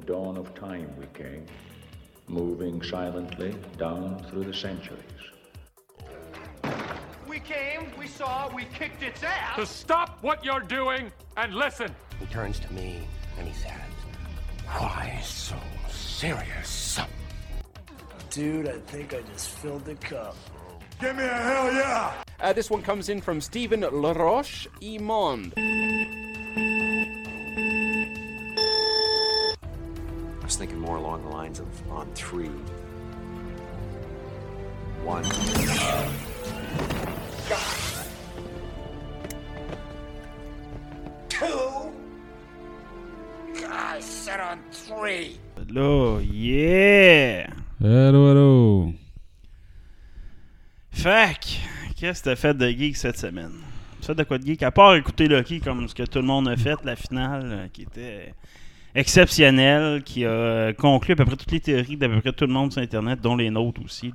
the dawn of time we came, moving silently down through the centuries. We came, we saw, we kicked its ass. To stop what you're doing and listen. He turns to me and he says, Why so serious? Dude, I think I just filled the cup. Give me a hell yeah! Uh, this one comes in from Stephen Laroche Imond. On three. One. Two. I said on three. Là, yeah! Hello, hello. Fac, qu'est-ce que t'as fait de geek cette semaine? Tu fait de quoi de geek? À part écouter Lucky comme ce que tout le monde a fait, la finale euh, qui était exceptionnelle, qui a conclu à peu près toutes les théories d'à peu près tout le monde sur Internet, dont les nôtres aussi.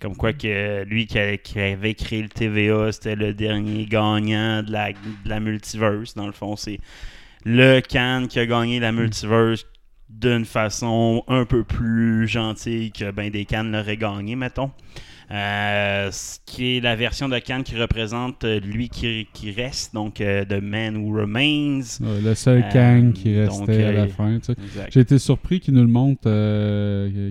Comme quoi que lui qui, avait créé le TVA, c'était le dernier gagnant de la, multiverse. Dans le fond, c'est le Khan qui a gagné la multiverse d'une façon un peu plus gentille que ben des Cannes l'auraient gagné, mettons. Euh, ce qui est la version de Cannes qui représente euh, lui qui, qui reste, donc euh, The Man Who Remains. Ouais, le seul Euh, Kang qui restait donc, à la fin. tu sais. exact. J'ai été surpris qu'il nous le montre,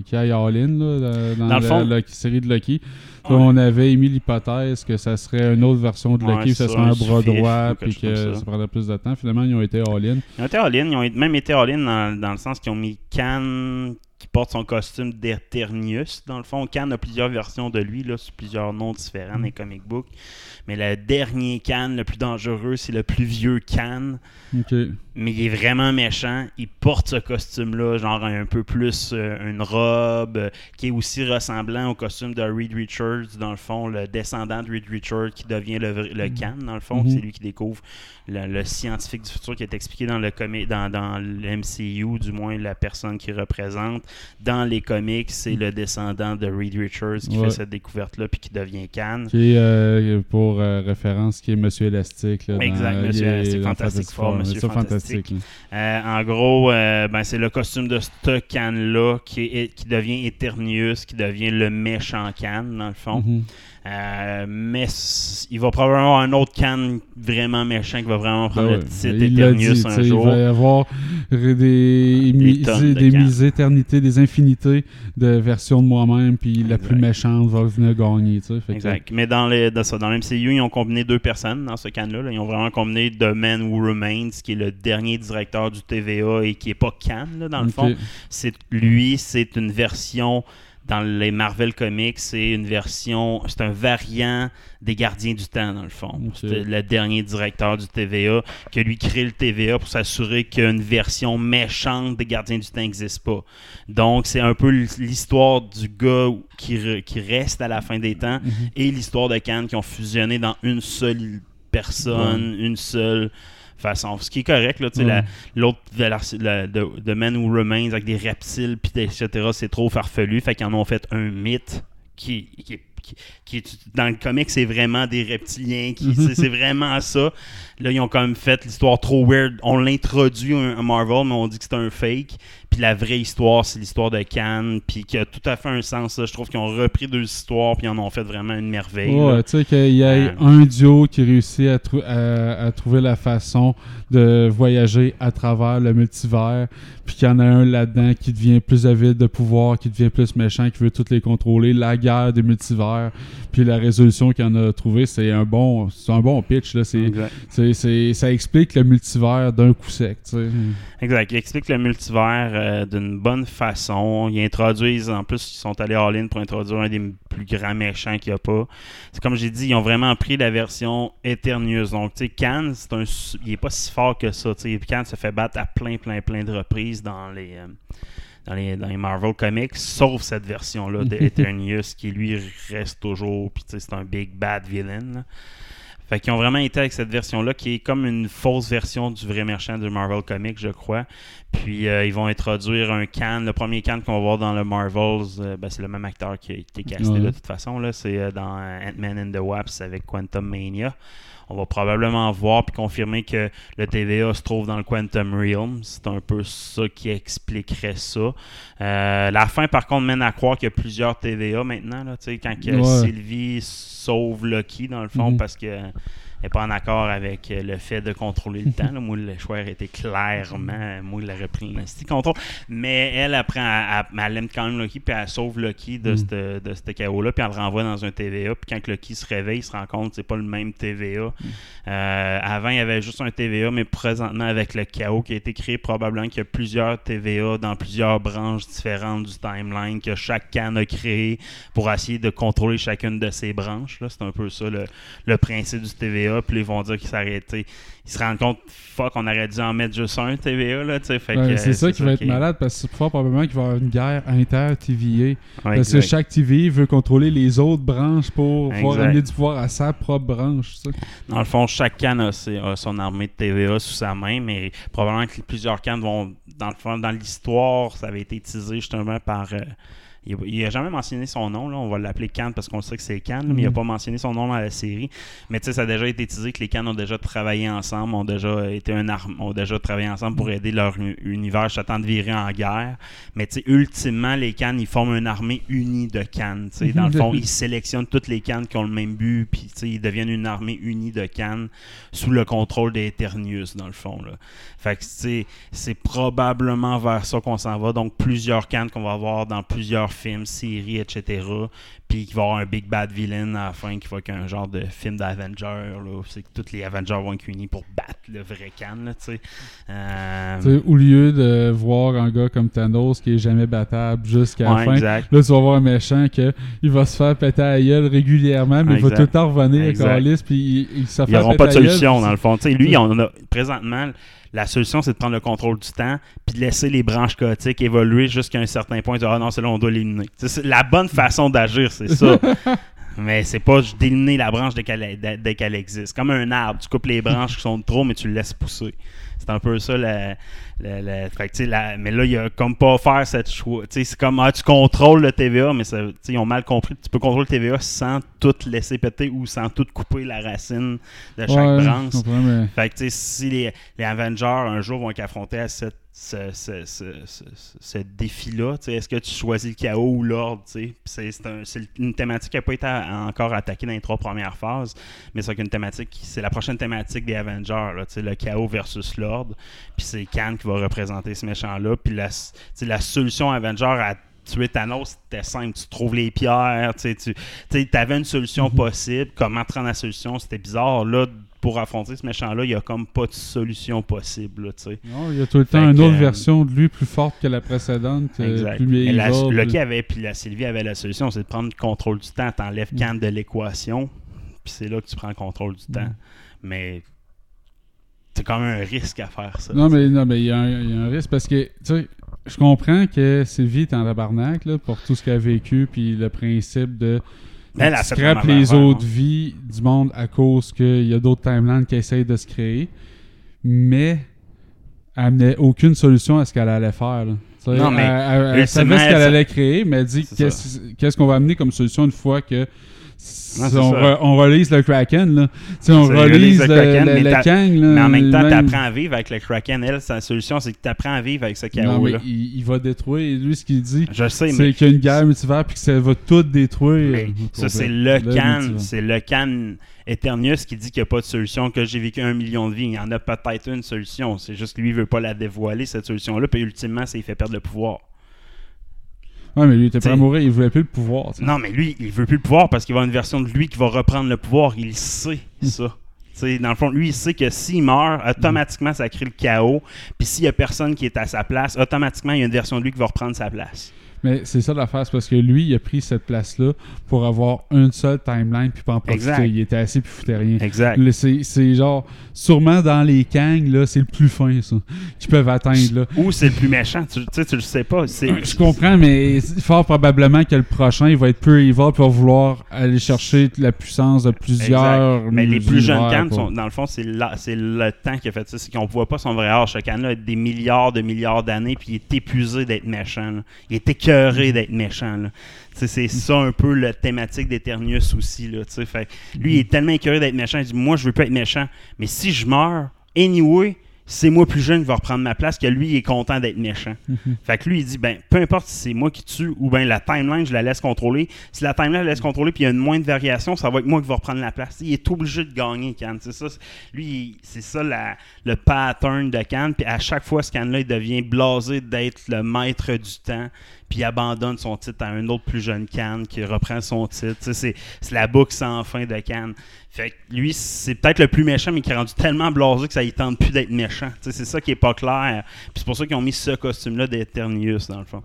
qu'il aille all-in là, dans, Dans la, le fond- la série de Lucky. Ouais. On avait émis l'hypothèse que ça serait une autre version de Ouais, Lucky, que ça ça, serait un bras droit, puis que ça. ça prendrait plus de temps. Finalement, ils ont été all-in. Ils ont été all-in, ils ont même été all-in dans, dans le sens qu'ils ont mis Khan qui porte son costume d'Eternius. Dans le fond, Khan a plusieurs versions de lui, là, sous plusieurs noms différents dans les comic books. Mais le dernier Khan, le plus dangereux, c'est le plus vieux Khan. Mais il est vraiment méchant. Il porte ce costume-là, genre un peu plus euh, une robe, euh, qui est aussi ressemblant au costume de Reed Richards, dans le fond, le descendant de Reed Richards qui devient le, le Khan, dans le fond. Mhm. C'est lui qui découvre le, le scientifique du futur qui est expliqué dans le dans, dans le MCU, du moins la personne qui représente. Dans les comics, c'est le descendant de Reed Richards qui Ouais. fait cette découverte-là puis qui devient Khan. Qui est, euh, pour référence, qui est Monsieur Élastique. Là, Exact, dans- Monsieur Élastique, Fantastic Four. Monsieur Euh, en gros, euh, ben, c'est le costume de ce Khan-là qui, est- qui devient Eternius, qui devient le méchant Khan, dans le fond. Mhm. Euh, mais il va probablement avoir un autre Khan vraiment méchant qui va vraiment prendre Ah le ouais, titre Eternius dit, un jour. Il va y avoir des, des, tonnes de des Khan. éternités, des infinités de versions de moi-même, puis la plus méchante va venir gagner. que- Exact. Mais dans, les, dans, ça, dans le MCU, ils ont combiné deux personnes dans ce Khan-là. là. Ils ont vraiment combiné The Man Who Remains, qui est le dernier directeur du TVA et qui est pas là, dans le fond. C'est lui, c'est une version dans les Marvel Comics, c'est une version, c'est un variant des Gardiens du Temps dans le fond. Ok. C'était le dernier directeur du TVA qui a lui créé le TVA pour s'assurer qu'une version méchante des Gardiens du Temps n'existe pas. Donc c'est un peu l'histoire du gars qui, re- qui reste à la fin des temps Mhm. et l'histoire de Khan qui ont fusionné dans une seule personne, une seule façon. Ce qui est correct, là, tu sais, Ouais. la- l'autre, de la- de, de Man Who Remains avec des reptiles, puis etc., c'est trop farfelu. Fait qu'ils en ont fait un mythe qui, qui, qui- dans le comic, c'est vraiment des reptiliens. qui c'est, c'est vraiment ça. Là, ils ont quand même fait l'histoire trop weird. On l'introduit à Marvel, mais on dit que c'est un fake. Puis la vraie histoire, c'est l'histoire de Khan, puis qui a tout à fait un sens. là. Je trouve qu'ils ont repris deux histoires, puis ils en ont fait vraiment une merveille. Ouais, tu sais, qu'il y Euh, un duo qui réussit à, trou- à- à trouver la façon de voyager à travers le multivers, puis qu'il y en a un là-dedans qui devient plus avide de pouvoir, qui devient plus méchant, qui veut toutes les contrôler, la guerre des multivers, puis la résolution qu'il en a trouvé, c'est un bon c'est un bon pitch. Là. C'est- ça explique le multivers d'un coup sec. Exact. Il explique le multivers euh, d'une bonne façon. Ils introduisent, en plus, ils sont allés all-in pour introduire un des plus grands méchants qu'il n'y a pas. C'est comme j'ai dit, ils ont vraiment pris la version Eternius. Donc, tu sais, Khan, c'est un, il est pas si fort que ça. tu sais. Khan se fait battre à plein, plein, plein de reprises dans les, euh, dans les, dans les Marvel Comics, sauf cette version-là de Eternius qui, lui, reste toujours. Puis, c'est un big bad villain. là. Fait qu'ils ont vraiment été avec cette version-là qui est comme une fausse version du vrai méchant du Marvel Comics, je crois. Puis euh, ils vont introduire un Khan. Le premier Khan qu'on va voir dans le Marvels, euh, ben, c'est le même acteur qui a été casté Ouais. de toute façon. là. C'est euh, dans Ant-Man and the Wasp avec Quantum Mania. On va probablement voir puis confirmer que le TVA se trouve dans le Quantum Realm. C'est un peu ça qui expliquerait ça. Euh, la fin, par contre, mène à croire qu'il y a plusieurs TVA maintenant. Là, tu sais, quand Ouais. Sylvie sauve Loki, dans le fond, Mhm. parce que n'est pas en accord avec euh, le fait de contrôler le temps. là. Moi, le choix était clairement, moi, il aurait pris le contrôle. Mais elle, apprend à, à- elle aime quand même Loki, puis elle sauve Loki de Mm. ce de ce chaos-là, puis elle le renvoie dans un TVA. Puis quand Loki se réveille, il se rend compte que c'est pas le même TVA. Euh, avant, il y avait juste un TVA, mais présentement, avec le chaos qui a été créé, probablement qu'il y a plusieurs TVA dans plusieurs branches différentes du timeline que chaque can a créé pour essayer de contrôler chacune de ces branches. C'est un peu ça le, le principe du TVA. Puis ils vont dire qu'ils s'arrêtaient. Ils se rendent compte, fuck, on aurait dû en mettre juste un TVA. Là, tu sais. Fait Ben, que, c'est ça qui va être malade parce que c'est fort probablement qu'il va y avoir une guerre inter-TVA. Ouais, parce que chaque TVA veut contrôler les autres branches pour pouvoir Exact. amener du pouvoir à sa propre branche. ça. Dans le fond, chaque canne a, son armée de TVA sous sa main, mais probablement que plusieurs cannes vont. Dans le fond, dans l'histoire, ça avait été utilisé justement par. euh, il n'a jamais mentionné son nom, là. on va l'appeler Cannes parce qu'on sait que c'est Cannes, mais il n'a Mhm. pas mentionné son nom dans la série. Mais tu sais, ça a déjà été utilisé que les Cannes ont déjà travaillé ensemble, ont déjà été un arme, ont déjà travaillé ensemble pour aider leur univers s'attend de virer en guerre. Mais tu sais, ultimement, les Cannes, ils forment une armée unie de Cannes. tu sais. Dans le fond, ils sélectionnent toutes les Cannes qui ont le même but, puis tu sais, ils deviennent une armée unie de Cannes sous le contrôle des Eternius, dans le fond. Là. Fait que tu sais, c'est probablement vers ça qu'on s'en va. Donc, plusieurs Cannes qu'on va avoir dans plusieurs films, séries, etc. Puis qu'il va y avoir un big bad villain à la fin qui va être un genre de film d'Avenger. là. C'est que tous les Avengers vont être unis pour battre le vrai Cannes, là, tu sais. Euh, au lieu de voir un gars comme Thanos qui est jamais battable jusqu'à Ouais, la fin, exact. là tu vas voir un méchant que il va se faire péter à la gueule régulièrement, mais il va Exact. tout le temps revenir Exact. avec Alice, puis il, il se fait Ils n'auront pas de la gueule, solution, dans le fond. Tu sais, lui, on a, présentement, la solution, c'est de prendre le contrôle du temps puis de laisser les branches chaotiques évoluer jusqu'à un certain point. Dire, ah non, c'est là, on doit l'éliminer. C'est la bonne façon d'agir, c'est ça. mais c'est pas d'éliminer la branche dès qu'elle, dès- qu'elle existe. Comme un arbre, tu coupes les branches qui sont de trop, mais tu le laisses pousser. C'est un peu ça, la, la- la- fait mais là, il y a comme pas faire cette choix. Tu sais, C'est comme, ah, tu contrôles le TVA, mais ça, tu sais, ils ont mal compris. Tu peux contrôler le TVA sans tout laisser péter ou sans tout couper la racine de chaque Ouais, branche. Fait que, tu sais, si les, les Avengers, un jour, vont être affrontés à cette- ce, ce- ce- ce- défi-là, tu sais, est-ce que tu choisis le chaos ou l'ordre, tu sais? Puis C'est un- une thématique qui n'a pas été à- encore attaquée dans les trois premières phases, mais c'est une thématique, c'est la prochaine thématique des Avengers, là, tu sais, le chaos versus l'ordre. Puis c'est Khan qui va représenter ce méchant-là. Puis la, la solution Avenger à tuer Thanos, c'était simple. Tu trouves les pierres, tu sais, tu avais une solution possible. Comment te rendre la solution, c'était bizarre. Là, pour affronter ce méchant-là, il n'y a comme pas de solution possible, là, tu sais. Non, il y a tout le temps Fait une que, autre euh, version de lui plus forte que la précédente, euh, Exact. plus la, avait, puis la Sylvie avait la solution, c'est de prendre le contrôle du temps. T'enlèves Mm. Khan de l'équation, puis c'est là que tu prends le contrôle du temps. Mais c'est quand même un risque à faire ça. Non, mais non, mais il y, a un- il y a un risque parce que, tu sais, je comprends que Sylvie est en tabarnak là, pour tout ce qu'elle a vécu, puis le principe de. Elle a fait vraiment les autres hein. vies du monde à cause qu'il y a d'autres timelines qui essayent de se créer, mais elle amenait aucune solution à ce qu'elle allait faire. là. Non, mais elle, elle- elle ultimement, savait ce elle qu'elle allait créer, mais elle dit qu'est-ce qu'on va amener comme solution une fois que. On, ça. re- on relise le Kraken, là. Tu sais, on relise le le, Kraken, le- mais le Kang, là, Mais en même temps, tu apprends à vivre avec le Kraken. Elle, sa solution, c'est que tu apprends à vivre avec ce Non, chaos mais là il, il va détruire. Lui, ce qu'il dit, c'est mais qu'il y a une guerre multivers puis que ça va tout détruire. Mais ça, c'est le can, c'est le can Eternius qui dit qu'il n'y a pas de solution, que j'ai vécu un million de vies. Il y en a peut-être une solution. C'est juste que lui, il veut pas la dévoiler, cette solution-là. Puis ultimement, c'est il fait perdre le pouvoir. Ouais, mais lui, il était prêt à mourir. Il voulait plus le pouvoir. Non, mais lui, il veut plus le pouvoir parce qu'il va y avoir une version de lui qui va reprendre le pouvoir. Il sait ça. T'sais, dans le fond, lui, il sait que s'il meurt, automatiquement, ça crée le chaos. Puis s'il y a personne qui est à sa place, automatiquement, il y a une version de lui qui va reprendre sa place. Mais c'est ça l'affaire, c'est parce que lui, il a pris cette place-là pour avoir une seule timeline puis pas en profiter. Exact. Il était assis puis foutait rien. Exact. C'est c'est genre, sûrement dans les Kang, là, c'est le plus fin, ça, qu'ils peuvent atteindre, là. Ou c'est le plus méchant. Tu tu sais, tu le sais pas. Je comprends, mais fort probablement que le prochain, il va être plus evil puis va vouloir aller chercher la puissance de plusieurs. Exact. Mais les plus jeunes cannes, sont, dans le fond, c'est le temps qui a fait ça. C'est qu'on voit pas son vrai âge. Ce canne-là a des milliards de milliards d'années, puis il est épuisé d'être méchant. là. Il est écœuré écœuré d'être méchant. Là. C'est ça un peu la thématique d'Eternius aussi. Là, fait, lui, il est tellement écœuré d'être méchant. Il dit Moi, je veux pas être méchant. Mais si je meurs, anyway, c'est moi plus jeune qui va reprendre ma place que lui il est content d'être méchant. Fait que lui il dit ben peu importe si c'est moi qui tue ou ben la timeline je la laisse contrôler. Si la timeline je la laisse contrôler puis il y a une moindre variation, ça va être moi qui va reprendre la place. Il est obligé de gagner Khan, c'est ça. Lui c'est ça la- le pattern de Khan puis à chaque fois ce Khan là il devient blasé d'être le maître du temps puis il abandonne son titre à un autre plus jeune Khan qui reprend son titre. C'est, c'est la boucle sans fin de Khan. Fait que lui, c'est peut-être le plus méchant, mais qui est rendu tellement blasé que ça ne tente plus d'être méchant. C'est ça qui est pas clair. Puis c'est pour ça qu'ils ont mis ce costume-là d'Eternius, dans le fond.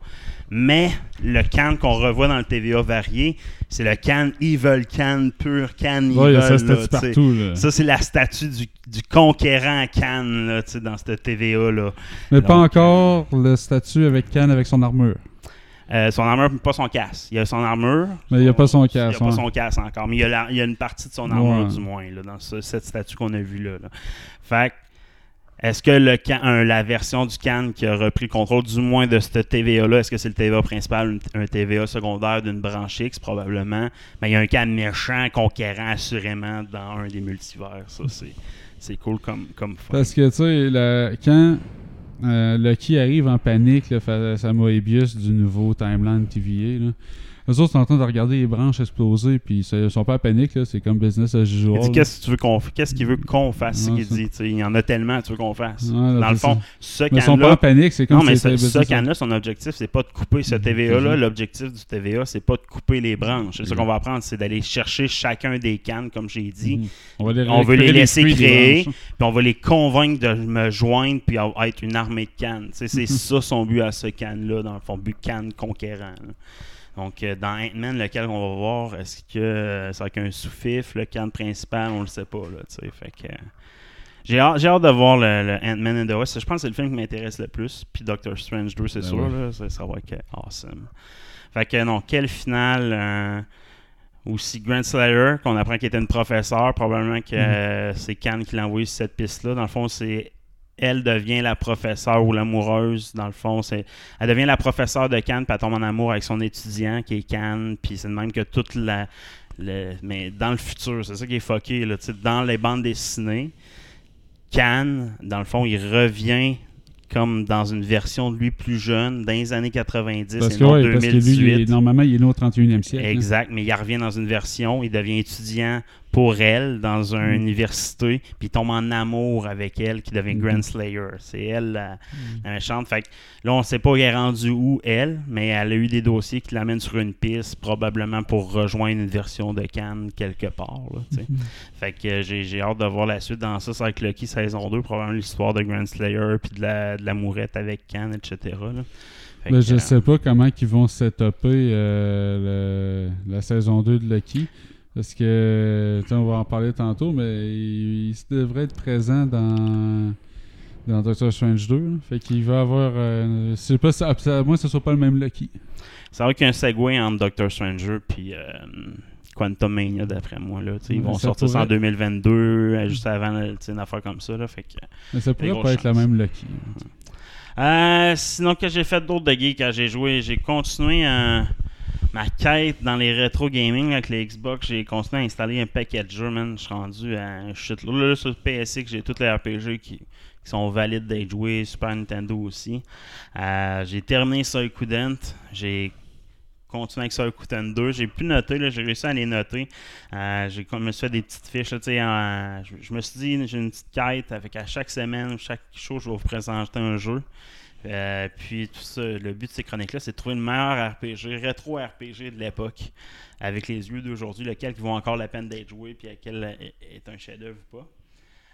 Mais le Khan qu'on revoit dans le TVA varié, c'est le Khan Evil Khan, pur Evil. Ouais, il y a ça là, partout. Là. Ça, c'est la statue du, du conquérant Khan là, dans cette TVA-là. Mais pas encore le statut avec Khan avec son armure. Euh, son armure, pas son casque. Il y a son armure. Mais il y a pas son Il n'y a casque, pas son casque encore. Mais il y a, la- il y a une partie de son armure, Ouais. du moins, là, dans ce- cette statue qu'on a vue là. là. Fait que, est-ce que le can- la version du Cannes qui a repris le contrôle, du moins de ce TVA-là, est-ce que c'est le TVA principal, un, un TVA secondaire d'une branche X, probablement? Mais il y a un Cannes méchant, conquérant, assurément, dans un des multivers. Ça, c'est, cool comme, comme fun. Parce que, tu sais, quand Lucky arrive en panique là, face à Moebius du nouveau Timeline TVA, là, eux autres sont en train de regarder les branches exploser, puis ils sont pas en panique, là, c'est comme business as usual. Il dit qu'est-ce que tu veux qu'on f- qu'est-ce qu'il veut qu'on fasse Ouais, ce qu'il ça. dit il y en a tellement tu veux qu'on fasse Ouais, là, dans le fond ça. ce Mais ils sont pas en panique, c'est comme non mais ce, ce can-là, son objectif c'est pas de couper ce Mhm, TVA là toujours. l'objectif du TVA c'est pas de couper les branches c'est Mhm. qu'on va apprendre c'est d'aller chercher chacun des cannes comme j'ai dit Mhm. On, va les on veut les laisser créer branches. puis on va les convaincre de me joindre puis à- à être une armée de cannes c'est ça son but à ce can là dans le fond but canne conquérant là. Donc, euh, dans Ant-Man, lequel on va voir, est-ce que euh, c'est avec un sous-fif, le can principal, on le sait pas, là, tu sais, fait que... euh, j'ai hâte, hâte de voir le, le Ant-Man and the Wasp. Je pense que c'est le film qui m'intéresse le plus. Puis Doctor Strange 2, c'est Ben sûr, ouais. là, ça, ça va être awesome. Fait que non, quel final... euh, aussi Grant Slayer, qu'on apprend qu'il était une professeure, probablement que euh, c'est Khan qui l'a envoyé sur cette piste-là. Dans le fond, c'est elle devient la professeure ou l'amoureuse. Dans le fond, c'est elle devient la professeure de Khan, puis elle tombe en amour avec son étudiant qui est Khan, puis c'est de même que toute la. le- mais dans le futur, c'est ça qui est fucké. Là, dans les bandes dessinées, Khan, dans le fond, il revient comme dans une version de lui plus jeune, dans les années 90 Parce et que, non ouais, parce que 2018. lui, il est- normalement, il est né au 31e siècle. hein. Exact, mais il revient dans une version, il devient étudiant pour elle dans une Mm. université, puis il tombe en amour avec elle, qui devient Mhm. Grand Slayer. C'est elle la, la méchante. Fait que là, on ne sait pas elle est rendue où, elle, mais elle a eu des dossiers qui l'amènent sur une piste, probablement pour rejoindre une version de Cannes quelque part. là, sais. Fait que j'ai, hâte de voir la suite dans ça. C'est avec Lucky saison 2, probablement l'histoire de Grand Slayer, puis de la, de la mourette avec Cannes, etc. là. Que, je euh, sais pas comment ils vont setuper euh, la saison 2 de Lucky. Parce que, tu sais, on va en parler tantôt, mais il, il devrait être présent dans, dans Doctor Strange 2. là. Fait qu'il va avoir. Euh, je sais pas à moins que ce soit pas le même Lucky. C'est vrai qu'il y a un segue entre Doctor Stranger puis euh, Quantum Mania, d'après moi. Là, ils vont ça sortir ça en pourrait. 2022, euh, juste avant une affaire comme ça. Là, fait que, Mais ça pourrait pas être le chances. même Lucky. Euh, sinon, que j'ai fait d'autres de geek quand j'ai joué, j'ai continué euh, ma quête dans les rétro gaming avec les Xbox. J'ai continué à installer un paquet de jeux, man. Je suis rendu à un. Là, là, sur PSX, j'ai tous les RPG qui, sont valides d'être joués, Super Nintendo aussi. Euh, j'ai terminé Suicudent. J'ai continué avec Suicudent 2. J'ai pu noter, là, j'ai réussi à les noter. Euh, je me suis fait des petites fiches. je me suis dit, j'ai une petite quête avec à chaque semaine, chaque show, je vais vous présenter un jeu. Euh, puis tout ça, le but de ces chroniques-là, c'est de trouver le meilleur RPG, rétro RPG de l'époque, avec les yeux d'aujourd'hui, lequel qui vaut encore la peine d'être joué, puis lequel est un chef-d'œuvre ou pas.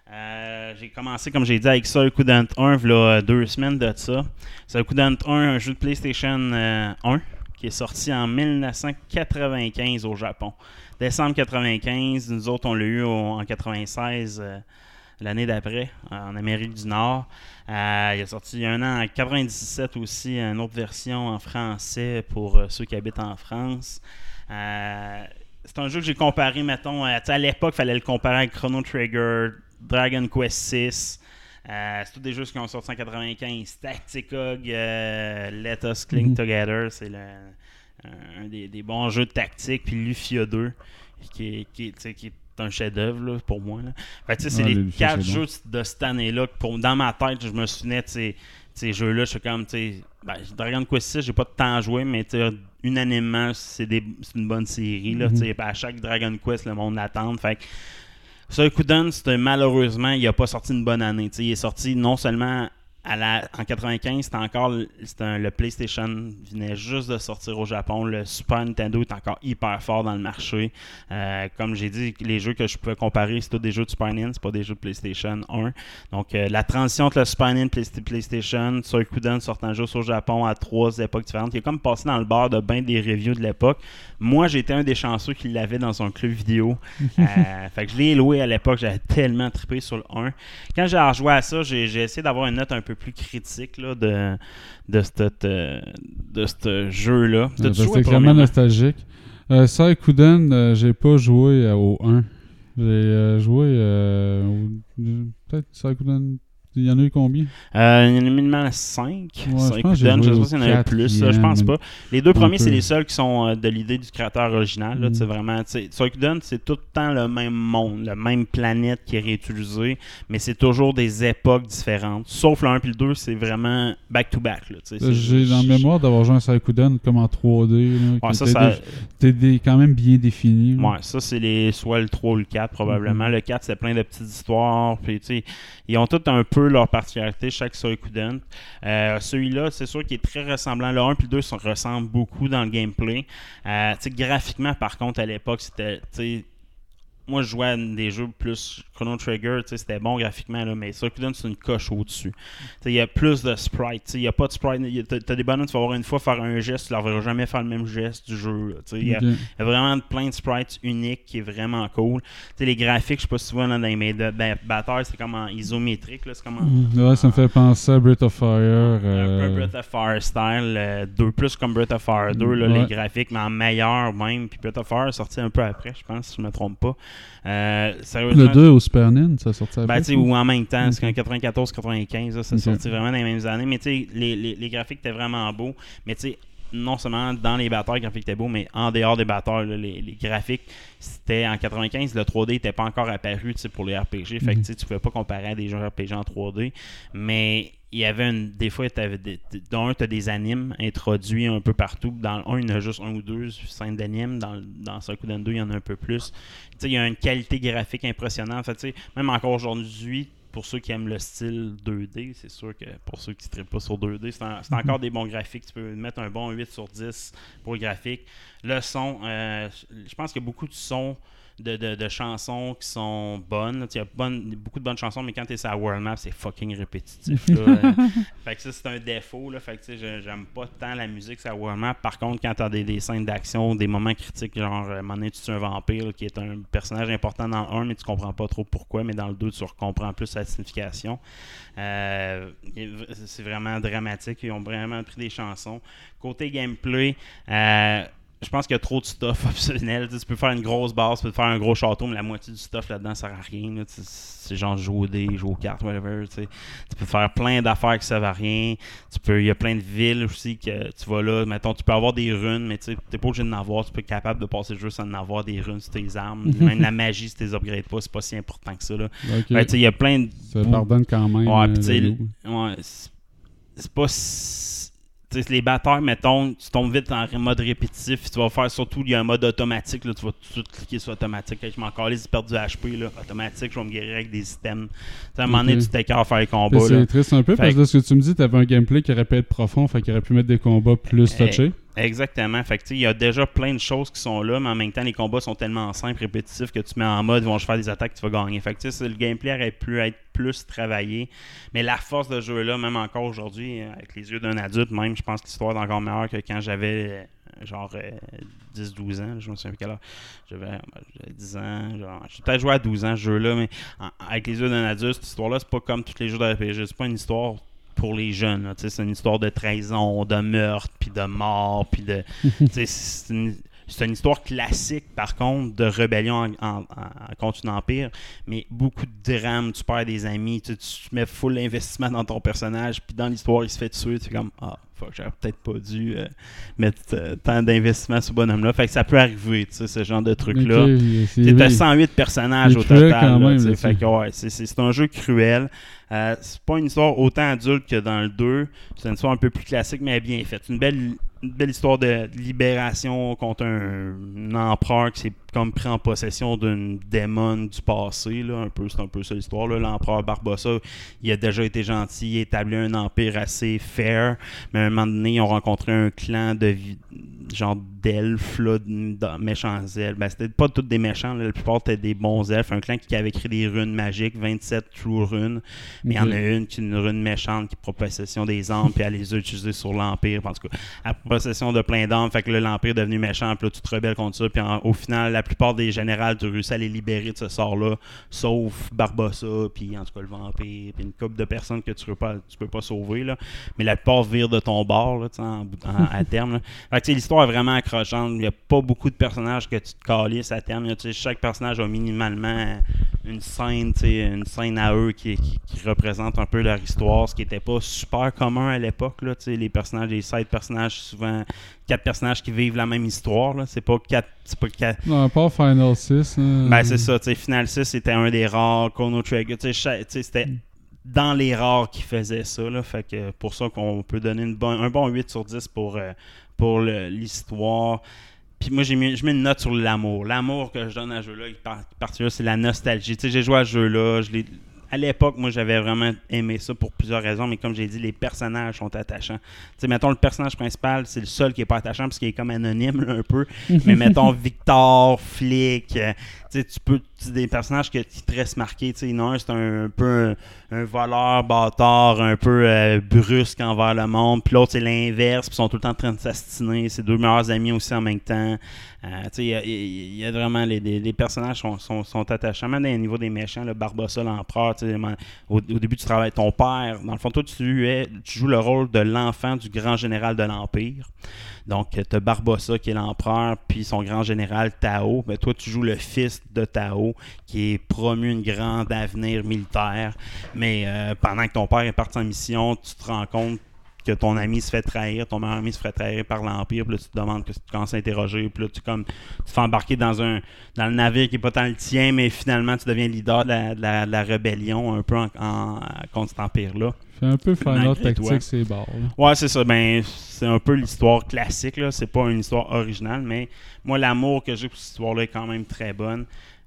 Euh, j'ai commencé, comme j'ai dit, avec Suicudent 1, il deux semaines de ça. Suicudent 1, un jeu de PlayStation euh, 1, qui est sorti en 1995 au Japon. Décembre 95, nous autres, on l'a eu en 96, euh, l'année d'après, en Amérique du Nord. Euh, il est sorti il y a un an en 97 aussi, une autre version en français pour euh, ceux qui habitent en France. Euh, c'est un jeu que j'ai comparé, mettons, à, l'époque, il fallait le comparer avec Chrono Trigger, Dragon Quest 6. Euh, c'est tous des jeux qui ont sorti en 95. Tacticog, euh, Let Us Cling Together, c'est un des, des bons jeux de tactique. Puis Lufia 2, qui est, qui est un chef-d'œuvre pour moi. Là. Fait que, tu sais, c'est les le quatre jeux de cette année-là. que Pour, dans ma tête, je me souvenais de ces, ces jeux-là. Je suis comme, tu sais, ben, Dragon Quest 6, j'ai pas de temps à jouer, mais unanimement, c'est une bonne série. Là, sais, À chaque Dragon Quest, le monde l'attend. Fait que Suikoden, malheureusement, il a pas sorti une bonne année. Il est sorti non seulement à la, en 95, c'était encore le- c'était un- le PlayStation venait juste de sortir au Japon. Le Super Nintendo est encore hyper fort dans le marché. Euh, comme j'ai dit, les jeux que je pouvais comparer, c'est tous des jeux de Super Nintendo, c'est pas des jeux de PlayStation 1. Donc euh, la transition entre le Super Nintendo et PlayStation, Suikoden sortant juste au Japon à trois époques différentes, il est comme passé dans le bar de bien des reviews de l'époque. Moi, j'étais un des chanceux qui l'avait dans son club vidéo. Euh, fait que je l'ai loué à l'époque, j'avais tellement trippé sur le 1. Quand j'ai rejoué à ça, j'ai j'ai essayé d'avoir une note un peu plus critique là, de, de cette, euh, de ce jeu-là. T'as-tu parce joué que c'est vraiment nostalgique. Euh, Saikuden, euh, j'ai pas joué au 1. J'ai euh, joué euh, peut-être Saikuden. Il y en a eu combien? Euh, il y en a minimum 5. Ouais, je je sais pas s'il y en a eu plus. je pense pas. Les deux premiers, c'est les seuls qui sont euh, de l'idée du créateur original. Là, Mm. vraiment, Suikoden, c'est tout le temps le même monde, la même planète qui est réutilisée, mais c'est toujours des époques différentes. Sauf le 1 et le 2, c'est vraiment back-to-back. J'ai dans le mémoire d'avoir joué un Saikuden comme en 3D. là, Ouais, ça, dé- quand même bien défini. là. Ouais, ça, c'est les, soit le 3 ou le 4, probablement. Mhm. Le 4, c'est plein de petites histoires. Puis, ils ont tous un peu leur particularité, chaque Suikoden. Euh, Celui-là, c'est sûr qu'il est très ressemblant. Le 1 puis le 2 se ressemblent beaucoup dans le gameplay. Euh, graphiquement, par contre, à l'époque, c'était. Tu Moi, je jouais à des jeux plus Chrono Trigger, tu c'était bon graphiquement, là, mais Suikoden, c'est une coche au-dessus. Tu Il y a plus de sprites. tu Il n'y a pas de sprite. il y a- T'as t'as des bonhommes, tu vas voir une fois faire un geste, tu leur verras jamais faire le même geste du jeu. tu. Il y y a vraiment plein de sprites uniques qui est vraiment cool. Tu sais, les graphiques, je sais pas si tu vois là, dans les ba- batteurs, c'est comme en isométrique. là, C'est comme en, Mm, Ouais, ça me fait penser à Breath of Fire. un euh, peu Breath of Fire style. euh, deux, plus comme Breath of Fire 2, là, Ouais. les graphiques, mais en meilleur même. Puis Breath of Fire est sorti un peu après, je pense, si je me trompe pas. Euh, Le 2 au Super Nintendo, ça sortait ben, après. ou en même temps, c'est qu'en 94-95, là, ça Ok. sorti vraiment dans les mêmes années. Mais tu sais, les, les, les graphiques étaient vraiment beaux. Mais tu sais, non seulement dans les batteurs, graphiques étaient beaux, mais en dehors des batteurs, là, les, les graphiques, c'était en 95, le 3D n'était pas encore apparu pour les RPG. Fait que Mhm. tu pouvais pas comparer à des jeux RPG en 3D. Mais il y avait une. Des fois, des, dans un, tu as des animes introduits un peu partout. Dans 1, il y en a juste un ou deux scènes d'animes. Dans, dans Suikoden 2, il y en a un peu plus. Tu sais, il y a une qualité graphique impressionnante. Fait, même encore aujourd'hui, pour ceux qui aiment le style 2D, c'est sûr que pour ceux qui ne pas sur 2D, c'est en- c'est encore des bons graphiques. Tu peux mettre un bon 8 sur 10 pour le graphique. Le son, euh, je pense qu'il y a beaucoup de sons. De, de- de chansons qui sont bonnes. Il y a bonne- beaucoup de bonnes chansons, mais quand tu es sur la World Map, c'est fucking répétitif. là. Euh, fait que ça, c'est un défaut. Là. Fait que, j'aime pas tant la musique sur la World Map. Par contre, quand tu as des, des scènes d'action, des moments critiques, genre, euh, à un moment donné, tu tues un vampire là, qui est un personnage important dans le 1, mais tu comprends pas trop pourquoi. Mais dans le 2, tu comprends plus sa signification. Euh, c'est vraiment dramatique. Ils ont vraiment pris des chansons. Côté gameplay, euh, je pense qu'il y a trop de stuff optionnel. Tu, peux faire une grosse base, tu peux faire un gros château, mais la moitié du stuff là-dedans, ça sert à rien. C'est genre jouer au dés, jouer aux cartes, whatever. Tu, peux faire plein d'affaires qui servent à rien. Tu peux, il y a plein de villes aussi que tu vas là. Mettons, tu peux avoir des runes, mais tu n'es pas obligé d'en avoir. Tu peux être capable de passer le jeu sans en avoir des runes sur tes armes. Même la magie, si tu les upgrades pas, c'est pas si important que ça. Là. Ouais, il y a plein de. Ça pardonne quand même. Ouais, euh, ouais, c'est pas. si- les batteurs, mettons, tu tombes vite en mode répétitif, tu vas faire surtout, il y a un mode automatique, là, tu vas tout de suite cliquer sur automatique. Je m'en calais, ils perdent du HP, là, automatique, je vais me guérir avec des systèmes. Tu sais, à un moment donné, tu à faire les combats. C'est triste un peu Fait parce que- ce que tu me dis, t'avais un gameplay qui aurait pu être profond, fait qu'il aurait pu mettre des combats plus Eh, touchés. Exactement. Fait il y a déjà plein de choses qui sont là, mais en même temps, les combats sont tellement simples, répétitifs que tu mets en mode, vont faire des attaques, tu vas gagner. Fait que, le gameplay aurait pu être plus travaillé. Mais la force de ce jeu-là, même encore aujourd'hui, euh, avec les yeux d'un adulte, même, je pense que l'histoire est encore meilleure que quand j'avais euh, genre euh, 10-12 ans. Je me souviens plus quelle heure. J'avais ben, j'avais 10 ans. genre, J'ai peut-être joué à 12 ans ce jeu-là, mais avec les yeux d'un adulte, cette histoire-là, c'est pas comme tous les jeux de RPG. C'est pas une histoire pour les jeunes. C'est une histoire de trahison, de meurtre, puis de mort, puis de. c'est une- une histoire classique, par contre, de rébellion en- en- en- contre un empire, mais beaucoup de drames, tu perds des amis, tu, tu mets full investissement dans ton personnage, puis dans l'histoire, il se fait tuer, tu es comme, ah, fuck, j'aurais peut-être pas dû euh, mettre euh, tant d'investissement sur ce bonhomme-là. Fait que ça peut arriver, tu sais, ce genre de truc-là. Ok, il- c'est- il- 108 personnages au total. quand là, même, fait que, ouais, c'est- un jeu cruel. Euh, c'est pas une histoire autant adulte que dans le 2. C'est une histoire un peu plus classique, mais bien faite. Une belle, une belle histoire de libération contre un, un empereur qui s'est comme pris en possession d'une démon du passé. Là, un peu, c'est un peu ça l'histoire. L'empereur Barbossa, il a déjà été gentil, il a établi un empire assez fair, mais à un moment donné, ils ont rencontré un clan de genre d'elfes, là, de- de méchants elfes. Ben, c'était pas tous des méchants, là. la plupart étaient des bons elfes. Un clan qui avait écrit des runes magiques, 27 true runes. Mais il y en a une qui est une rune méchante qui prend possession des âmes, puis elle les a utilisées sur l'Empire. En tout cas, elle prend possession de plein d'âmes, fait que là, l'Empire est devenu méchant, puis là, tu te rebelles contre ça. Puis en- au final, la plupart des générales, tu réussis à les libérer de ce sort-là, sauf Barbossa, puis en tout cas le Vampire, puis une couple de personnes que tu peux pas, tu peux pas sauver. Là. Mais la plupart virent de ton bord là, en en- à terme. là. Fait que, l'histoire est vraiment accrochante. Il n'y a pas beaucoup de personnages que tu te calisses à terme. là. Tu sais, chaque personnage a minimalement une scène, tu sais, une scène à eux qui, qui, qui représente un peu leur histoire, ce qui n'était pas super commun à l'époque. là, tu sais, Les personnages, les side personnages, souvent quatre personnages qui vivent la même histoire. C'est pas quatre. C'est pas quatre. Non, part Final 6. hein. Ben, c'est ça, tu sais, Final 6 c'était un des rares, Chrono Trigger, c'était dans les rares qui faisaient ça, là, fait que pour ça qu'on peut donner une bonne, un bon 8 sur 10 pour, euh, pour l'histoire. Puis moi, j'ai mis, je mets une note sur l'amour. L'amour que je donne à ce jeu-là, particulier, c'est la nostalgie. Tu sais, j'ai joué à ce jeu-là, je. À l'époque, moi, j'avais vraiment aimé ça pour plusieurs raisons, mais comme j'ai dit, les personnages sont attachants. Tu sais, mettons, le personnage principal, c'est le seul qui est pas attachant parce qu'il est comme anonyme, là, un peu. mais mettons, Victor, flic, euh, tu sais, tu peux... des personnages que, qui te restent marqués. Tu sais, un, c'est un, peu un, voleur bâtard, un peu euh, brusque envers le monde. Puis l'autre, c'est l'inverse, ils sont tout le temps en train de s'astiner. C'est deux meilleurs amis aussi en même temps. Euh, il y a- vraiment... Les, personnages sont, sont, attachants. Même au niveau des méchants, le Barbossa, l'empereur, au, au début, tu travailles ton père. Dans le fond, toi, tu, es, tu joues le rôle de l'enfant du grand général de l'Empire. Donc, tu as Barbossa qui est l'empereur, puis son grand général Tao. Mais toi, tu joues le fils de Tao, qui est promu une grande avenir militaire. Mais euh, pendant que ton père est parti en mission, tu te rends compte que ton ami se fait trahir, ton meilleur ami se fait trahir par l'Empire, puis là, tu te demandes que tu commences à interroger, puis là, tu, comme, tu te fais embarquer dans un dans le navire qui n'est pas tant le tien, mais finalement, tu deviens leader de la, la rébellion un peu en, en- contre cet empire-là. Fait un peu Final. Tactics, c'est barre. Ouais, c'est ça. Ben, c'est un peu l'histoire classique, là. C'est pas une histoire originale, mais moi, l'amour que j'ai pour cette histoire-là est quand même très bonne.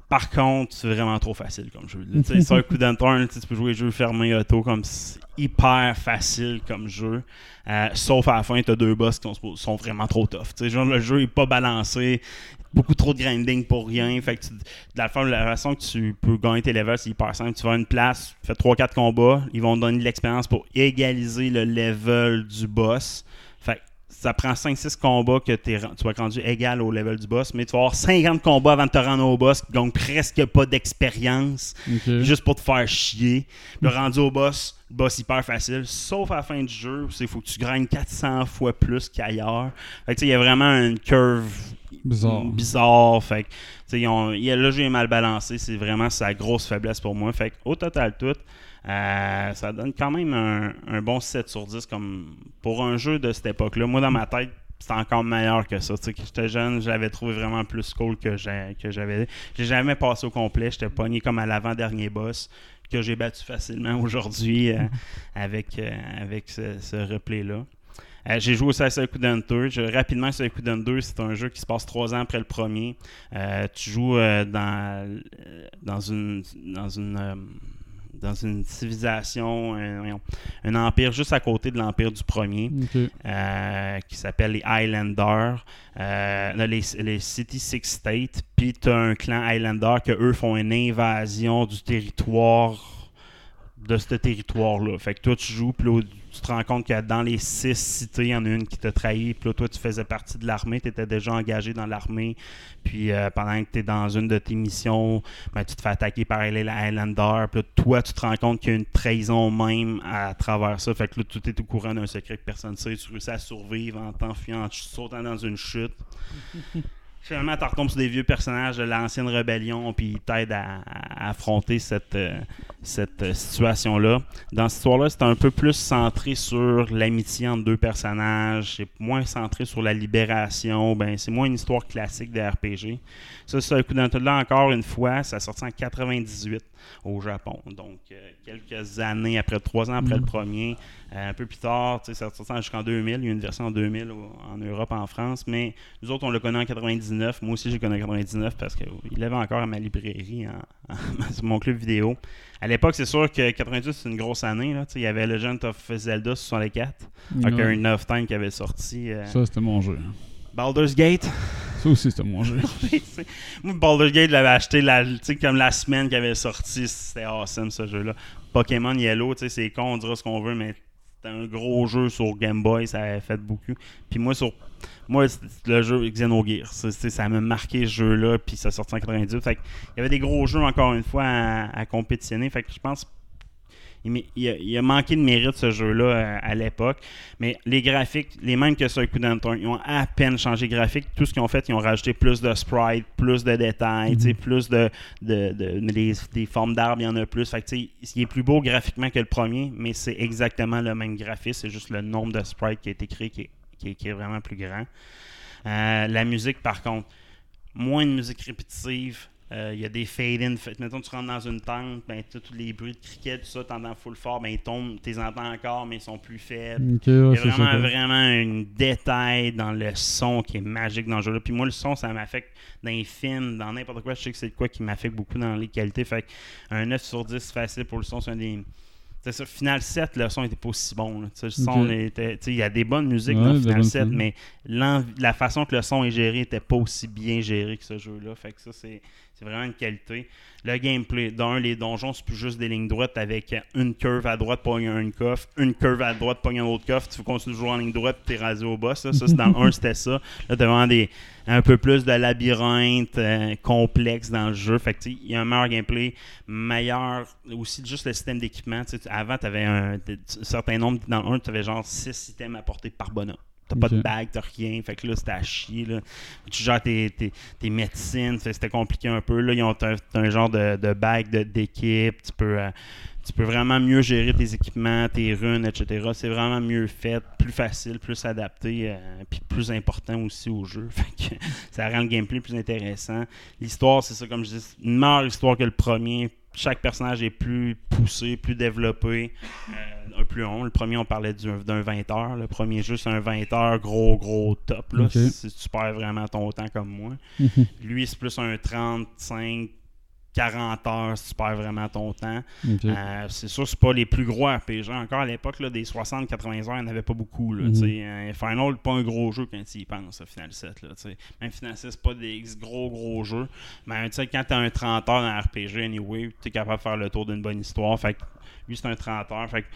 Par contre, c'est vraiment trop facile comme jeu. C'est un coup d'un turn, tu peux jouer jeu fermé auto comme c'est hyper facile comme jeu. Euh, sauf à la fin, tu as deux boss qui sont, vraiment trop tough. Genre, le jeu est pas balancé. Beaucoup trop de grinding pour rien. Fait que tu- de la, fa- la façon que tu peux gagner tes levels, c'est hyper simple. Tu vas à une place, fais 3-4 combats, ils vont te donner de l'expérience pour égaliser le level du boss. Fait que ça prend 5-6 combats que tu vas être rendu égal au level du boss, mais tu vas avoir 50 combats avant de te rendre au boss, donc presque pas d'expérience, juste pour te faire chier. Le rendu au boss, le boss hyper facile, sauf à la fin du jeu, il faut que tu gagnes 400 fois plus qu'ailleurs. Fait que tu sais, il y a vraiment une curve Bizarre. bizarre. Fait ils ont- il est mal balancé. C'est vraiment sa grosse faiblesse pour moi. Fait que, au total, tout, euh, ça donne quand même un, un bon 7 sur 10 comme pour un jeu de cette époque-là. Moi, dans ma tête, c'était encore meilleur que ça. Tu sais, quand j'étais jeune, je l'avais trouvé vraiment plus cool que j'ai- que j'avais. J'ai jamais passé au complet. J'étais pogné comme à l'avant-dernier boss que j'ai battu facilement aujourd'hui euh, avec, euh, avec ce, ce replay-là. Euh, j'ai joué aussi à Suikoden 2. Je- rapidement, Suikoden 2, c'est un jeu qui se passe trois ans après le premier. Euh, tu joues euh, dans, dans une dans une dans une civilisation, un, empire juste à côté de l'empire du premier, euh, qui s'appelle les Highlanders, euh, les, les City Six States. Puis tu as un clan Highlander que eux font une invasion du territoire de ce territoire-là. Fait que toi, tu joues, puis tu te rends compte que dans les six cités, il y en a une qui t'a trahi, puis là, toi, tu faisais partie de l'armée, tu étais déjà engagé dans l'armée, puis euh, pendant que tu es dans une de tes missions, ben, tu te fais attaquer par les Highlanders, puis là, toi, tu te rends compte qu'il y a une trahison même à travers ça, fait que là, tu es au courant d'un secret que personne ne sait, tu réussis à survivre en t'enfuyant, en sautant dans une chute. Finalement, tu retombes sur des vieux personnages de l'ancienne rébellion, puis ils t'aident à, à affronter cette, euh, cette euh, situation-là. Dans cette histoire-là, c'est un peu plus centré sur l'amitié entre deux personnages, c'est moins centré sur la libération, ben, c'est moins une histoire classique des RPG. Ça, c'est un coup là encore une fois, ça sorti en 98 au Japon. Donc, euh, quelques années après, trois ans après le premier, euh, un peu plus tard, tu sais, ça jusqu'en 2000. Il y a une version en 2000 au- en Europe, en France, mais nous autres, on le connaît en 99. Moi aussi, je le connais en 99 parce qu'il l'avait encore à ma librairie, en- mon club vidéo. À l'époque, c'est sûr que 98, c'est une grosse année. Là. Il y avait Legend of Zelda 64, Ocarina of Time qui avait sorti. euh, Ça, c'était mon jeu. Baldur's Gate. Ça aussi, c'était mon jeu. Moi, Baldur's Gate, je l'avais acheté la, comme la semaine qu'il avait sorti. C'était awesome, ce jeu-là. Pokémon Yellow, c'est con, on dira ce qu'on veut, mais c'était un gros jeu sur Game Boy, ça avait fait beaucoup. Puis moi, sur moi le jeu Xenogears, ça m'a marqué ce jeu-là, puis ça sorti en 98. Fait il y avait des gros jeux, encore une fois, à, à compétitionner. Fait que je pense il, a, il a manqué de mérite ce jeu-là euh, à l'époque. Mais les graphiques, les mêmes que sur Turn, ils ont à peine changé de graphique. Tout ce qu'ils ont fait, ils ont rajouté plus de sprites, plus de détails, sais, plus de, de, de- mais les- des formes d'arbres, il y en a plus. Fait que, il est plus beau graphiquement que le premier, mais c'est exactement le même graphisme. C'est juste le nombre de sprites qui a été créé qui est, qui est- qui est vraiment plus grand. Euh, la musique, par contre, moins de musique répétitive. Euh, Il y a des fade-in. Mettons, tu rentres dans une tente, ben, tous les bruits de cricket, tout ça, t'entends full fort, ben, ils tombent, tu les entends encore, mais ils sont plus faibles. Ouais, Il y a vraiment, ça. vraiment un détail dans le son qui est magique dans le jeu-là. Puis moi, le son, ça m'affecte dans les films, dans n'importe quoi. Je sais que c'est de quoi qui m'affecte beaucoup dans les qualités. Fait que un 9 sur 10 facile pour le son, c'est un des. C'est ça, Final 7, le son était pas aussi bon. Le son était. Il y a des bonnes musiques Ouais, dans Final bonnes 7, musiques. mais la façon que le son est géré était pas aussi bien géré que ce jeu-là. Fait que ça, c'est c'est vraiment une qualité. Le gameplay, d'un, les donjons, c'est plus juste des lignes droites avec une curve à droite, pogne un coffre, une curve à droite, pogne un autre coffre. Tu continues de jouer en ligne droite, t'es rasé au boss. Ça, c'est dans le 1, c'était ça. Là, t'as vraiment des, un peu plus de labyrinthe euh, complexe dans le jeu. Fait que, il y a un meilleur gameplay, meilleur aussi juste le système d'équipement. Avant, tu avais un, un certain nombre. Dans le 1, tu avais genre 6 items à porter par bonhomme. T'as pas de bague, t'as rien. Fait que là, c'était à chier. Là. Tu gères tes, tes, tes médecines. C'était compliqué un peu. Là, ils ont t'as un genre de, de bague de- d'équipe. Tu peux, euh, tu peux vraiment mieux gérer tes équipements, tes runes, etc. C'est vraiment mieux fait, plus facile, plus adapté, euh, puis plus important aussi au jeu. Fait que ça rend le gameplay plus intéressant. L'histoire, c'est ça, comme je dis, une meilleure histoire que le premier. Chaque personnage est plus poussé, plus développé, euh, un plus long. Le premier, on parlait du- d'un 20 heures. Le premier jeu, c'est un 20 heures gros, gros top. Là, si tu perds vraiment ton temps comme moi. Mhm. Lui, c'est plus un 35, 40 heures si tu perds vraiment ton temps. Euh, c'est sûr, c'est pas les plus gros RPG. Encore à l'époque, des 60-80 heures, il n'y en avait pas beaucoup. Là, sais. Euh, Final, pas un gros jeu quand tu y penses, Final 7. Là. Même Final 7, c'est pas des gros gros jeux. Mais quand tu as un 30 heures dans un RPG, anyway, tu es capable de faire le tour d'une bonne histoire. Fait que lui, c'est un 30 heures. Fait que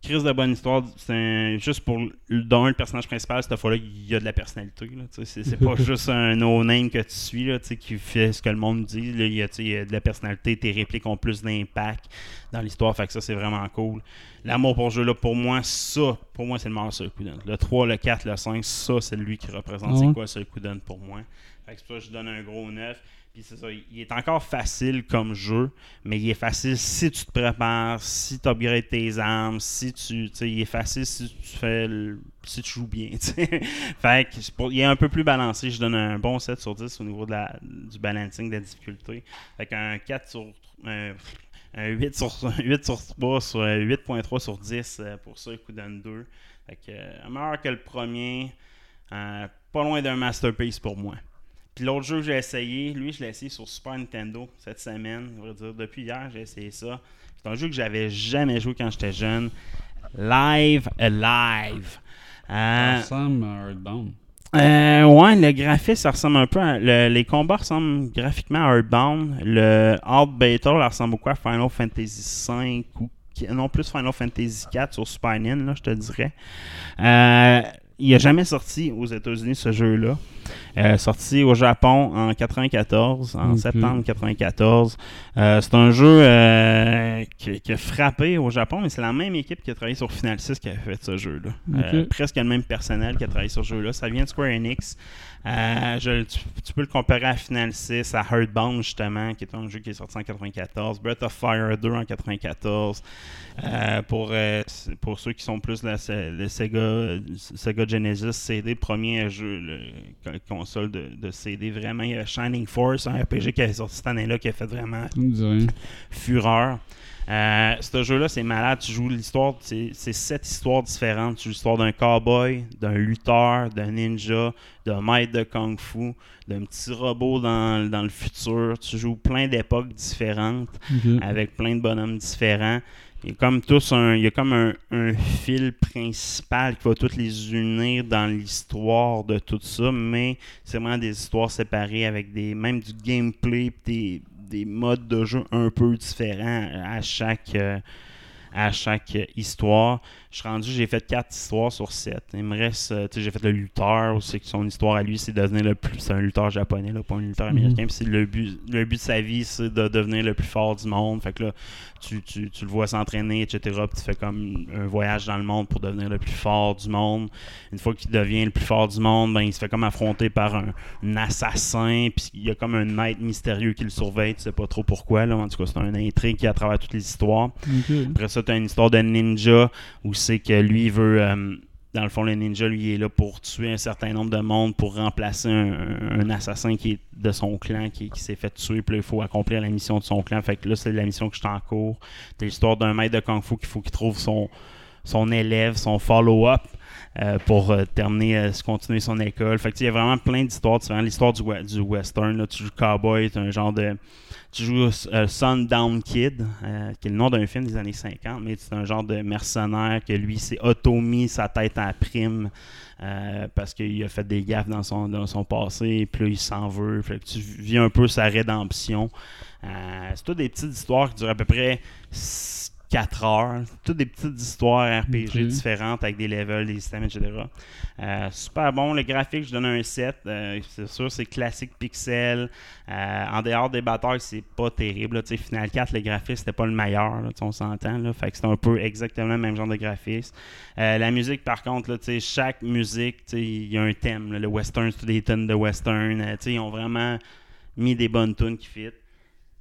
Crise de bonne histoire, c'est juste pour d'un le personnage principal, cette fois-là, il y a de la personnalité. C'est pas juste un no-name que tu suis là, qui fait ce que le monde dit. là, il, y a, tu sais, il y a de la personnalité, tes répliques ont plus d'impact dans l'histoire, fait que ça c'est vraiment cool. L'amour pour jeu là, pour moi, ça, pour moi c'est le meilleur Suikoden. Le 3, le 4, le 5, ça c'est lui qui représente c'est quoi Suikoden pour moi? Fait que ça je donne un gros 9. C'est ça, il est encore facile comme jeu, mais il est facile si tu te prépares, si tu upgrades tes armes, si tu. il est facile si tu fais si tu joues bien. fait que il est un peu plus balancé. Je donne un bon 7 sur 10 au niveau du balancing de la difficulté. Fait qu'un 4 sur. Un, un 8 sur 8 sur 3 sur 8.3 sur 10 euh, pour ça, Kuden 2. Fait que euh, meilleur que le premier. euh, pas loin d'un masterpiece pour moi. Puis l'autre jeu que j'ai essayé, lui, je l'ai essayé sur Super Nintendo cette semaine. Dire, depuis hier, j'ai essayé ça. C'est un jeu que j'avais jamais joué quand j'étais jeune. Live Alive. Euh, Ça ressemble à Earthbound. euh, ouais, le graphisme, ça ressemble un peu à. le- les combats ressemblent graphiquement à Earthbound. Le Hard Battle, ça ressemble beaucoup à Final Fantasy V ou. Non, plus Final Fantasy IV sur Super NES, là, je te dirais. Euh, il n'a jamais sorti aux États-Unis ce jeu-là. Euh, sorti au Japon en 94, en Ok. septembre 94. Euh, c'est un jeu euh, qui, qui a frappé au Japon, mais c'est la même équipe qui a travaillé sur Final 6 qui a fait ce jeu-là. Presque le même personnel qui a travaillé sur ce jeu-là. Ça vient de Square Enix. Je- tu, tu peux le comparer à Final 6, à Earthbound justement, qui est un jeu qui est sorti en 94, Breath of Fire 2 en 94. Euh, pour, pour ceux qui sont plus le Sega, Sega Genesis CD, premier jeu, le, co- console de, de CD, vraiment, il y a Shining Force, un RPG qui est sorti cette année-là, qui a fait vraiment fureur. Euh, ce jeu-là, c'est malade. Tu joues l'histoire, c'est sept histoires différentes. Tu joues l'histoire d'un cowboy, d'un lutteur, d'un ninja, d'un maître de kung-fu, d'un petit robot dans, dans le futur. Tu joues plein d'époques différentes avec plein de bonhommes différents. Il y a comme tous un, il y a comme un, fil principal qui va toutes les unir dans l'histoire de tout ça, mais c'est vraiment des histoires séparées avec des même du gameplay des, des modes de jeu un peu différents à chaque euh, à chaque histoire. Je suis rendu, j'ai fait quatre histoires sur sept. Il me reste, euh, tu sais, j'ai fait le lutteur aussi, son histoire à lui, c'est de devenir le plus, c'est un lutteur japonais, là, pas un lutteur Mhm. américain. Le but, le but de sa vie, c'est de devenir le plus fort du monde. Fait que là, tu, tu, tu le vois s'entraîner, etc. Puis tu fais comme un voyage dans le monde pour devenir le plus fort du monde. Une fois qu'il devient le plus fort du monde, ben, il se fait comme affronter par un, un assassin. Puis il y a comme un maître mystérieux qui le surveille. Tu sais pas trop pourquoi. Là. En tout cas, c'est un intrigue qui est à travers toutes les histoires. Ok. Après ça, tu as une histoire de ninja où c'est que lui il veut. euh, dans le fond, le ninja, lui, il est là pour tuer un certain nombre de monde pour remplacer un, assassin qui est de son clan, qui, qui s'est fait tuer. Puis là, il faut accomplir la mission de son clan. Fait que là, c'est la mission que je suis en cours. T'as l'histoire d'un maître de Kung Fu qu'il faut qu'il trouve son, son élève, son follow-up. Euh, pour euh, terminer, euh, continuer son école. Fait que, il y a vraiment plein d'histoires différentes. L'histoire du, du western, là, tu joues cowboy, tu un genre de... Tu joues Sundown Kid, qui est le nom d'un film des années 50, mais c'est un genre de mercenaire que lui s'est auto-mis sa tête en prime parce qu'il a fait des gaffes dans son, dans son passé, puis il s'en veut. Fait tu vis un peu sa rédemption. C'est toutes des petites histoires qui durent à peu près 4 heures. Toutes des petites histoires RPG Ok. différentes avec des levels, des systèmes, etc. Euh, super bon. Le graphique, je donne un 7. Euh, c'est sûr, c'est classique pixel. Euh, en dehors des batailles, c'est pas terrible. là. Final 4, le graphisme, c'était pas le meilleur. là, on s'entend. là. Fait que c'est un peu exactement le même genre de graphisme. La musique, par contre, là, chaque musique, il y a un thème. là. Le western, c'est des tonnes de western. Ils ont vraiment mis des bonnes tunes qui fit.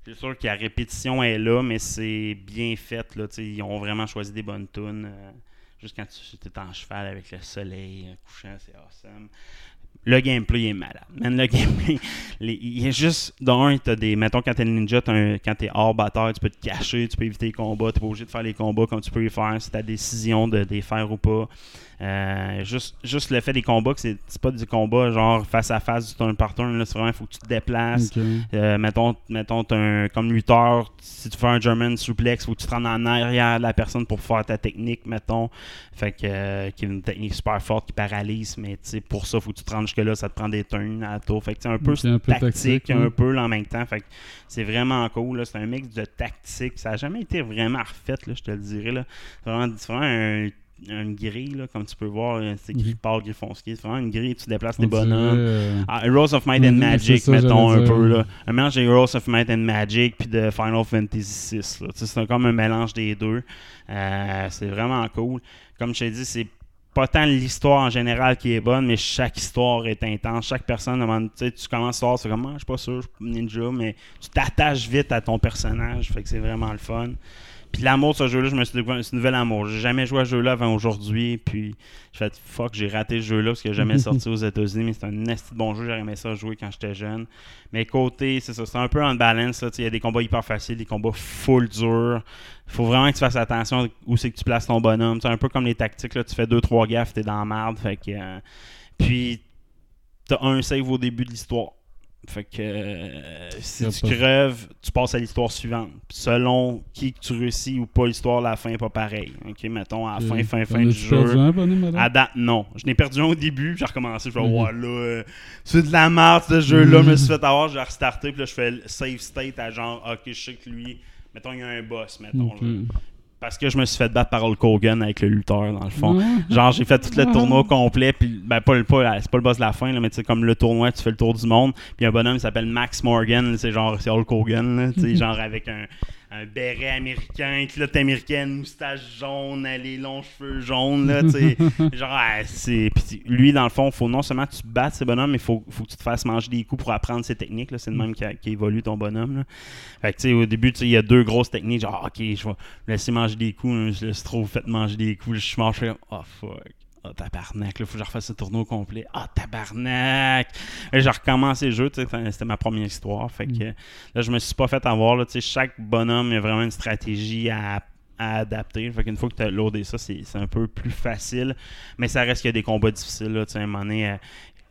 C'est sûr que la répétition est là, mais c'est bien fait. Là, ils ont vraiment choisi des bonnes tunes. euh, juste quand tu es en cheval avec le soleil euh, couchant, c'est awesome. Le gameplay est malade. Man, le gameplay, les- il est juste. D'un, t'as des. Mettons, quand t'es ninja, t'as un- quand t'es hors bataille, tu peux te cacher, tu peux éviter les combats, t'es pas obligé de faire les combats comme tu peux les faire. C'est ta décision de les faire ou pas. Euh, juste, juste le fait des combats, que c'est c'est pas du combat genre face à face, du turn par turn. là, C'est vraiment, il faut que tu te déplaces. Euh, mettons, mettons t'as un, comme lutteur, si tu fais un German suplex, faut que tu te rendes en arrière de la personne pour faire ta technique, mettons. Fait que, euh, qui est une technique super forte qui paralyse, mais tu sais, pour ça, faut que tu te rendes jusque-là, ça te prend des turns à tour. Fait que c'est un peu un peu tactique, tactique, un peu là, en même temps. Fait que c'est vraiment cool. là. C'est un mix de tactique. Ça a jamais été vraiment refait, là, je te le dirais. là. C'est vraiment, c'est vraiment un- une grille, là, comme tu peux voir. là, C'est écrit Mhm. Paul Griffonski. C'est vraiment une grille, tu déplaces dirait, bonhommes. euh, Ah, Heroes of Might and Magic, ça, mettons un peu. Là. Un mélange de Heroes of Might and Magic puis de Final Fantasy VI. C'est un- comme un mélange des deux. Euh, c'est vraiment cool. Comme je t'ai dit, c'est pas tant l'histoire en général qui est bonne, mais chaque histoire est intense. Chaque personne, demande- tu commences l'histoire, c'est comme, Ah, je suis pas sûr, je suis ninja, mais tu t'attaches vite à ton personnage. Fait que c'est vraiment le fun. Puis l'amour de ce jeu-là, je me suis découvert, un nouvel amour. J'ai jamais joué à ce jeu-là avant aujourd'hui. Puis j'ai fait fuck, j'ai raté ce jeu-là parce qu'il n'a jamais sorti aux États-Unis. Mais c'est un de bon jeu. J'aurais aimé ça jouer quand j'étais jeune. Mais côté, c'est ça, c'est un peu en balance. Il y a des combats hyper faciles, des combats full durs. Il faut vraiment que tu fasses attention où c'est que tu places ton bonhomme. C'est un peu comme les tactiques. Là. Tu fais deux, trois gaffes, t'es dans la merde. Fait que, euh, puis t'as un save au début de l'histoire. Fait que euh, si tu pas- creves, tu passes à l'histoire suivante. Selon qui que tu réussis ou pas l'histoire, la fin est pas pareil. Ok, mettons à la fin, fin, fin du jeu. un, madame? À date, non. Je n'ai perdu un au début, puis j'ai recommencé. Je fais, Mhm. ouais, là, euh, c'est de la merde ce jeu-là. Mhm. Je me suis fait avoir, j'ai restarté, puis là, je fais le save state à genre, ok, je sais que lui, mettons, il y a un boss, mettons. Parce que je me suis fait battre par Hulk Hogan avec le lutteur, dans le fond. Genre, j'ai fait tout le tournoi complet, puis ben, pas, c'est pas le boss de la fin, là, mais tu sais, comme le tournoi, tu fais le tour du monde, puis un bonhomme qui s'appelle Max Morgan, c'est genre, c'est Hulk Hogan, là, genre avec un, un béret américain, culotte américaine, moustache jaune, les longs cheveux jaunes, là, tu sais. genre, ah, c'est. Puis lui, dans le fond, faut non seulement que tu battes ces bonhommes, mais faut, faut que tu te fasses manger des coups pour apprendre ces techniques, là. C'est le même qui, évolue ton bonhomme, là. Fait que, tu sais, au début, tu sais, il y a deux grosses techniques, genre, ok, je vais laisser manger des coups, hein, je laisse trop fait manger des coups, je suis mort, je fais, oh fuck. Oh tabarnak, là, faut que je refasse ce tournoi au complet. Oh tabarnak! Et j'ai recommencé le jeu, tu sais, c'était ma première histoire. Fait que là, je me suis pas fait avoir, là, tu sais, chaque bonhomme, il y a vraiment une stratégie à, à adapter. Fait qu'une fois que tu as loadé ça, c'est c'est un peu plus facile. Mais ça reste qu'il y a des combats difficiles, là, tu sais, à un moment donné, euh,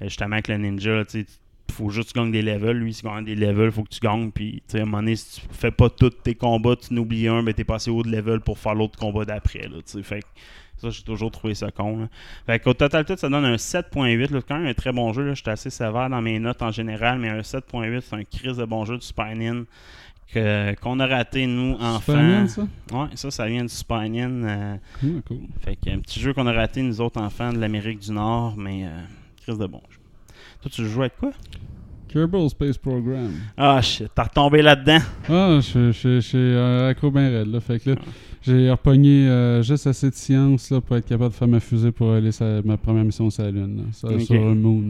justement avec le ninja, tu sais, faut juste que tu gagnes des levels. Lui, s'il gagne des levels, faut que tu gagnes. Puis, tu sais, à un moment donné, si tu fais pas tous tes combats, tu n'oublies un, mais t'es passé haut de level pour faire l'autre combat d'après. Là, tu sais. fait que ça, j'ai toujours trouvé ça con. Là. Fait qu'au total, tout, ça donne un 7.8. là. Quand même un très bon jeu. J'étais assez sévère dans mes notes en général, mais un 7.8, c'est un crise de bon jeu du Super Nin que- qu'on a raté, nous, enfants. Ça? Ouais, ça, ça vient du Super Nin. euh, Cool, cool. fait qu'un petit jeu qu'on a raté, nous autres enfants de l'Amérique du Nord, mais euh, crise de bon jeu. Toi, tu joues avec quoi? Kerbal Space Program. Ah, shit, t'as retombé là-dedans. Ah, je suis euh, accro bien raide, là. Fait que là, j'ai repogné euh, juste assez de science, là, pour être capable de faire ma fusée pour aller sa, ma première mission sur la Lune, là, sur, Ok. sur un moon.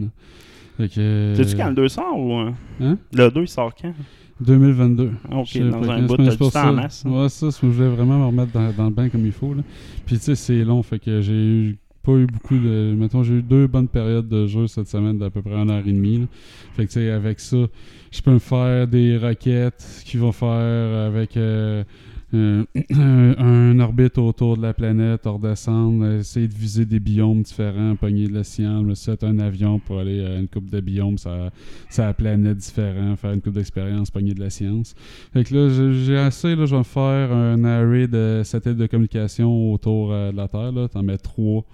que... euh, Sais-tu quand le 2 sort ou. euh, Hein? Le 2 il sort quand? 2022. Ok, dans un bout, pour temps ça. en masse. hein. Ouais, ça, je voulais vraiment me remettre dans, dans le bain comme il faut. Là. Puis tu sais, c'est long, fait que j'ai eu pas eu beaucoup de. Mettons, j'ai eu deux bonnes périodes de jeu cette semaine d'à peu près une heure et demie. là. Fait que tu sais, avec ça, je peux me faire des roquettes qui vont faire avec euh, euh, un, orbite autour de la planète, redescendre, euh, essayer de viser des biomes différents, pogner de la science, me set un avion pour aller à une coupe de biomes, ça, ça la planète différent, faire une coupe d'expérience, pogner de la science. Fait que là, j'ai- assez, là, je vais faire un array de satellites de communication autour euh, de la Terre, là. T'en mets trois.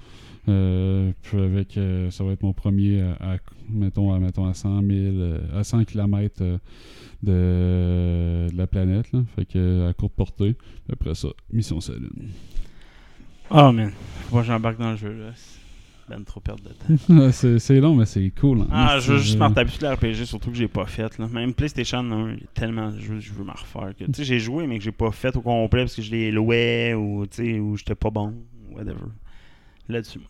Euh, puis avec, euh, ça va être mon premier à, à- mettons, à, mettons, à 100 000, euh, à 100 km de, de la planète, là. Fait que à courte portée. Après ça, mission Lune. Oh man, faut pas que j'embarque dans le jeu là. Ben trop perdre de temps. c'est long, mais c'est cool. hein. Ah, je veux juste m'en taper sur l'RPG, surtout que j'ai pas fait. Là. Même PlayStation 1, il y a tellement de jeux que je veux m'en refaire. Que, tu sais, j'ai joué, mais que j'ai pas fait au complet parce que je les louais ou, ou j'étais pas bon, whatever. Là-dessus.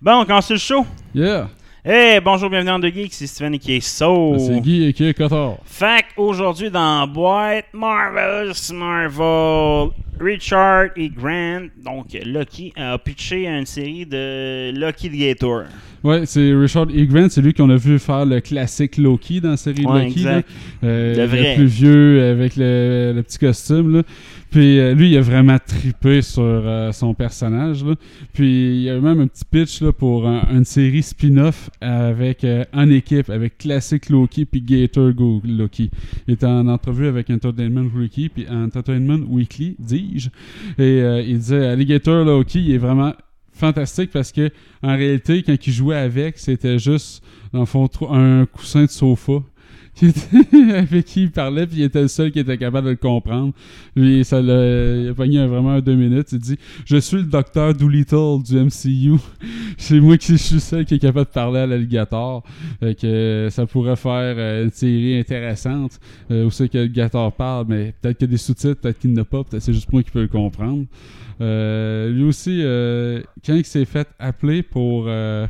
Bon, on commence le show? Yeah! Hey, bonjour, bienvenue dans The Geek, c'est Steven qui est So. C'est Guy et qui est Cotard. Fait aujourd'hui dans Boîte Marvelous Marvel, Richard et Grant, donc Lucky, a pitché une série de Lucky the Gator. Ouais, c'est Richard E. Grant, c'est lui qu'on a vu faire le classique Loki dans la série Ouais, Loki. là. Euh, Le vrai. plus vieux avec le, le petit costume. Là. Puis euh, lui, il a vraiment tripé sur euh, son personnage. Là. Puis il y a même un petit pitch là, pour un- une série spin-off avec euh, en équipe avec classique Loki puis Gator Go Loki. Il était en entrevue avec Entertainment Weekly puis Entertainment Weekly, dis-je. Et il disait Alligator Loki, il est vraiment fantastique parce que en réalité, quand il jouait avec, c'était juste, dans le fond, un coussin de sofa. avec qui il parlait, puis il était le seul qui était capable de le comprendre. Lui, ça il a pogné vraiment deux minutes. Il dit Je suis le docteur Doolittle du MCU. C'est moi qui je suis seul qui est capable de parler à l'alligator. Que ça pourrait faire euh, une série intéressante euh, où c'est que l'alligator parle, mais peut-être qu'il y a des sous-titres, peut-être qu'il n'y a pas, peut-être c'est juste moi qui peux le comprendre. Euh, lui aussi, euh, quand il s'est fait appeler pour euh,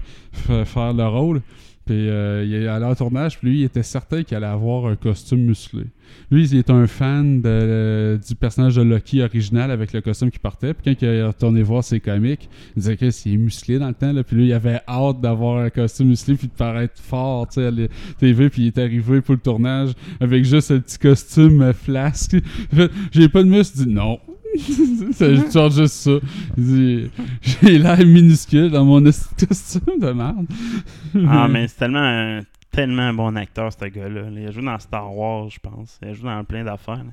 faire le rôle, puis euh, il est allé en tournage, puis lui, il était certain qu'il allait avoir un costume musclé. Lui, il est un fan de- du personnage de Loki original avec le costume qui portait. Puis quand il est retourné voir ses comics, il disait que c'est musclé dans le temps. Là, puis lui, il avait hâte d'avoir un costume musclé puis de paraître fort à la TV. Puis il est arrivé pour le tournage avec juste un petit costume euh, flasque. J'ai pas de muscle. Dit non. c'est genre juste ça. J'ai l'air minuscule dans mon costume de merde. Ah, mais c'est tellement un, tellement un bon acteur, ce gars-là. Il a joué dans Star Wars, je pense. Il a joué dans plein d'affaires.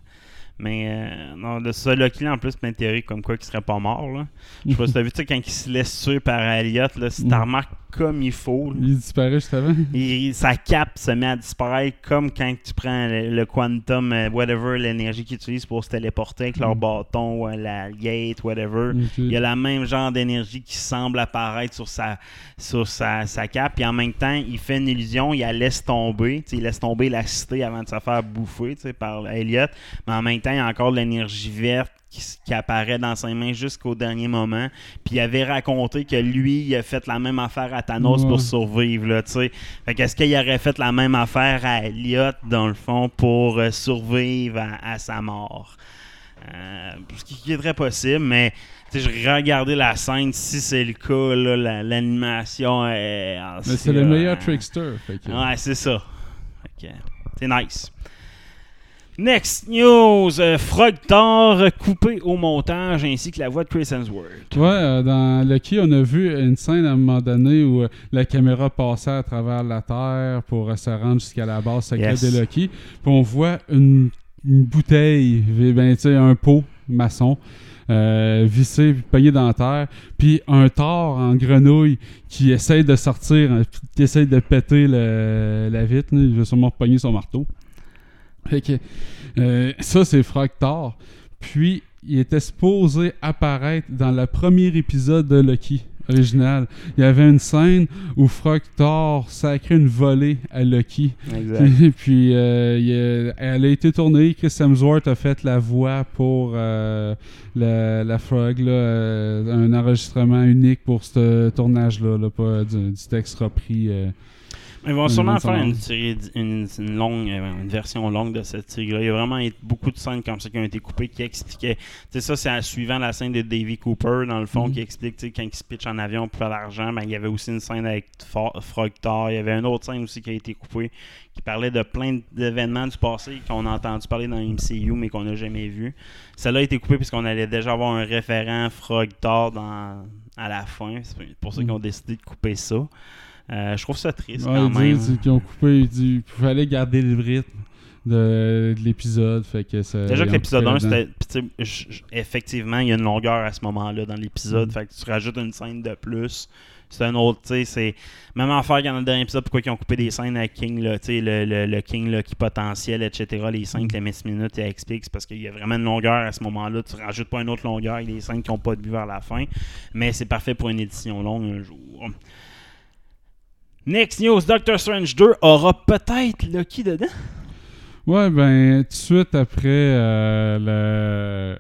Mais euh, non, de ça, Lucky, en plus, théorie comme quoi qu'il serait pas mort. Là. Je sais pas si t'as vu, tu sais, quand il se laisse tuer par Elliot, là, si t'as Mm. Comme il faut. là. Il disparaît juste avant. Et sa cape se met à disparaître comme quand tu prends le, le quantum, euh, whatever, l'énergie qu'ils utilisent pour se téléporter avec leur Mm. bâton, ou la gate, whatever. Il y a la même genre d'énergie qui semble apparaître sur sa, sur sa, sa cape. Puis en même temps, il fait une illusion, il la laisse tomber. Il laisse tomber la cité avant de se faire bouffer par Elliot. Mais en même temps, il y a encore de l'énergie verte qui, apparaît dans ses mains jusqu'au dernier moment. Puis il avait raconté que lui, il a fait la même affaire à Thanos pour survivre. Là, fait qu'est-ce qu'il aurait fait la même affaire à Elliot, dans le fond, pour euh, survivre à, à sa mort? Euh, ce qui, est très possible, mais je regardais la scène, si c'est le cas, la- l'animation est. ah, Mais c'est le euh, meilleur trickster. fait que- Ouais, c'est ça. Fait que, c'est nice. Next news, euh, Frog Thor coupé au montage ainsi que la voix de Chris Hemsworth. Ouais, euh, dans Lucky, on a vu une scène à un moment donné où euh, la caméra passait à travers la Terre pour euh, se rendre jusqu'à la base secrète Yes. de Lucky. Puis on voit une, une bouteille, ben, un pot maçon. Euh, vissé, pogné dans la terre, puis un Thor en grenouille qui essaye de sortir, qui essaye de péter le- la vitre. là. Il veut sûrement pogner son marteau. Fait que, euh, ça, c'est Frog Thor. Puis, il était supposé apparaître dans le premier épisode de Lucky original. Il y avait une scène où Frog Thor sacrait une volée à Lucky. Exact. Puis, euh, il a- elle a été tournée. Chris Hemsworth a fait la voix pour euh, la, la Frog. là, euh, un enregistrement unique pour ce tournage-là. là, pas du, du texte repris. Ils vont sûrement faire une, série, une, une longue, euh, une version longue de cette série-là. Il y a vraiment beaucoup de scènes comme ça qui ont été coupées qui expliquaient. Tu sais, ça, c'est suivant la scène de Davy Cooper, dans le fond, Mhm. qui explique, tu sais, quand il se pitch en avion pour faire l'argent, ben, il y avait aussi une scène avec Fo- Frog Thor. Il y avait une autre scène aussi qui a été coupée qui parlait de plein d'événements du passé qu'on a entendu parler dans MCU, mais qu'on n'a jamais vu. Celle-là a été coupée puisqu'on allait déjà avoir un référent Frog Thor dans, à la fin. C'est pour ça qu'ils ont décidé de couper ça. Euh, je trouve ça triste Ouais, quand même. qu'ils ont coupé. Qu'il fallait garder le rythme de, de l'épisode. Fait que ça, Déjà que l'épisode coupé 1, là-dedans. c'était. Effectivement, il y a une longueur à ce moment-là dans l'épisode. Mm. Fait que tu rajoutes une scène de plus. C'est un autre, tu sais, c'est. Même affaire qu'il y en a dans le dernier épisode, pourquoi ils ont coupé des scènes à King, là, tu sais, le, le, le King là, qui potentiel, etc. Les scènes que les 10 minutes, il explique, c'est parce qu'il y a vraiment une longueur à ce moment-là. Tu rajoutes pas une autre longueur avec des scènes qui n'ont pas de but vers la fin. Mais c'est parfait pour une édition longue un jour. Next news, Doctor Strange 2 aura peut-être Lucky dedans? Ouais, ben, tout de suite après euh, le-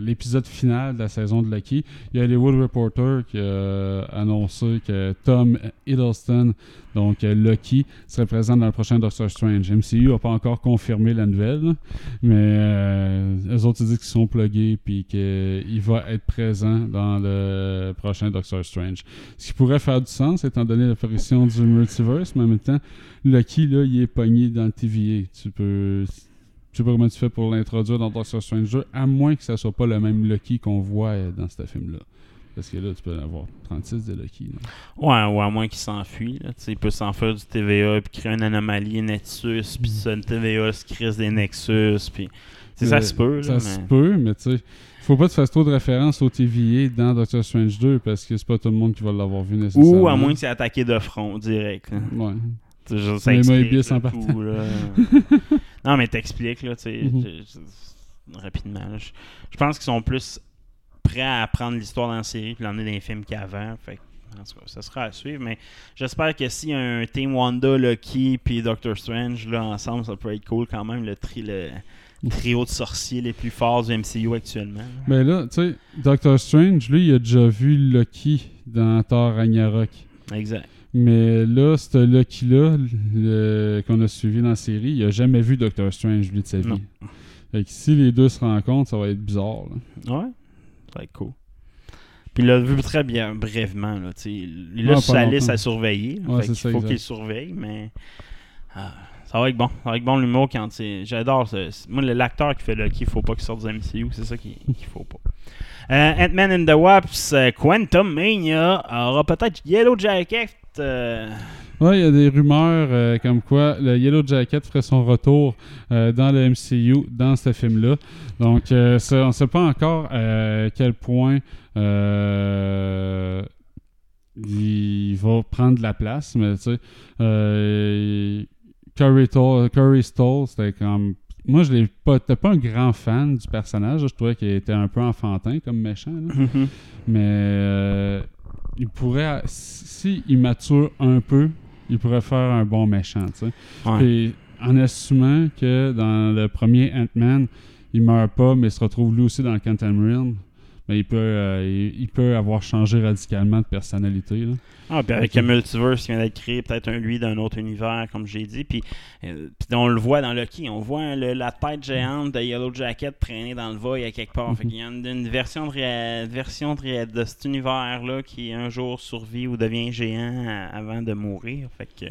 l'épisode final de la saison de Lucky, il y a Hollywood Reporter qui a annoncé que Tom Hiddleston, donc euh, Lucky, serait présent dans le prochain Doctor Strange. MCU n'a pas encore confirmé la nouvelle, mais euh, eux autres disent qu'ils sont plugués puis qu'il va être présent dans le prochain Doctor Strange. Ce qui pourrait faire du sens étant donné l'apparition du multiverse, mais en même temps, Lucky, là, il est pogné dans le TVA. Tu peux. Je sais pas comment tu fais pour l'introduire dans Doctor Strange 2, à moins que ça soit pas le même Lucky qu'on voit euh, dans ce film-là. Parce que là, tu peux en avoir 36 de Lucky. là. Ouais, ou à moins qu'il s'enfuit. Il peut s'enfuir du TVA puis créer une anomalie Nexus, puis ça, le TVA se crée des Nexus, puis... sais, Ça Euh, se peut, Ça mais... se peut, mais tu sais, faut pas que tu fasses trop de références au TVA dans Doctor Strange 2 parce que c'est pas tout le monde qui va l'avoir vu nécessairement. Ou à moins que c'est attaqué de front, direct. là. Ouais. Sais, je- ça explique, tout, là. non, mais t'expliques, là, tu sais, Mhm. rapidement. là. Je, je pense qu'ils sont plus prêts à apprendre l'histoire dans la série puis l'emmener dans les films qu'avant. Fait que, en tout cas, ça sera à suivre, mais j'espère que a un Team Wanda, Lucky puis Doctor Strange là, ensemble, ça peut être cool quand même, le, tri, le trio de sorciers les plus forts du MCU actuellement. Mais là, tu sais, Doctor Strange, lui, il a déjà vu Lucky dans Thor Ragnarok. Exact. Mais là, ce Lucky-là, le- qu'on a suivi dans la série, il a jamais vu Doctor Strange, lui, de sa vie. Non. Fait que si les deux se rencontrent, ça va être bizarre. là. Ouais, ça va être cool. Puis il l'a vu très bien, brièvement. Là, il a sa liste à surveiller. Ouais, fait ça, faut qu'il surveille, mais ah, ça va être bon. Ça va être bon l'humour quand c'est. J'adore ça. Moi, l'acteur qui fait Lucky, il faut pas qu'il sorte du MCU. C'est ça qu'il qu'il faut pas. Euh, Ant-Man and the Wasp, euh, Quantum Mania aura peut-être Yellow Jacket. Euh, Ouais, il y a des rumeurs euh, comme quoi le Yellow Jacket ferait son retour euh, dans le MCU dans ce film-là. Donc, ça, on ne sait pas encore à quel point il va prendre la place, mais tu sais, Curry, Curry Stoll, c'était comme. Moi, je l'ai pas. Pas un grand fan du personnage. Je trouvais qu'il était un peu enfantin comme méchant. là. Mhm. Mais euh, il pourrait. Si il mature un peu, il pourrait faire un bon méchant, tu sais. Ouais. En assumant que dans le premier Ant-Man, il meurt pas, mais se retrouve lui aussi dans le Quantum Il, peut, euh, il, il peut avoir changé radicalement de personnalité. Là. Ah, puis avec le multiverse qui vient d'être créé, peut-être un lui d'un autre univers, comme j'ai dit. Puis, euh, puis on le voit dans Loki, on voit le- la tête géante de Yellow Jacket traîner dans le void à quelque part. Fait qu'il y a une, une version, de, version de, de cet univers-là qui un jour survit ou devient géant avant de mourir. Fait que.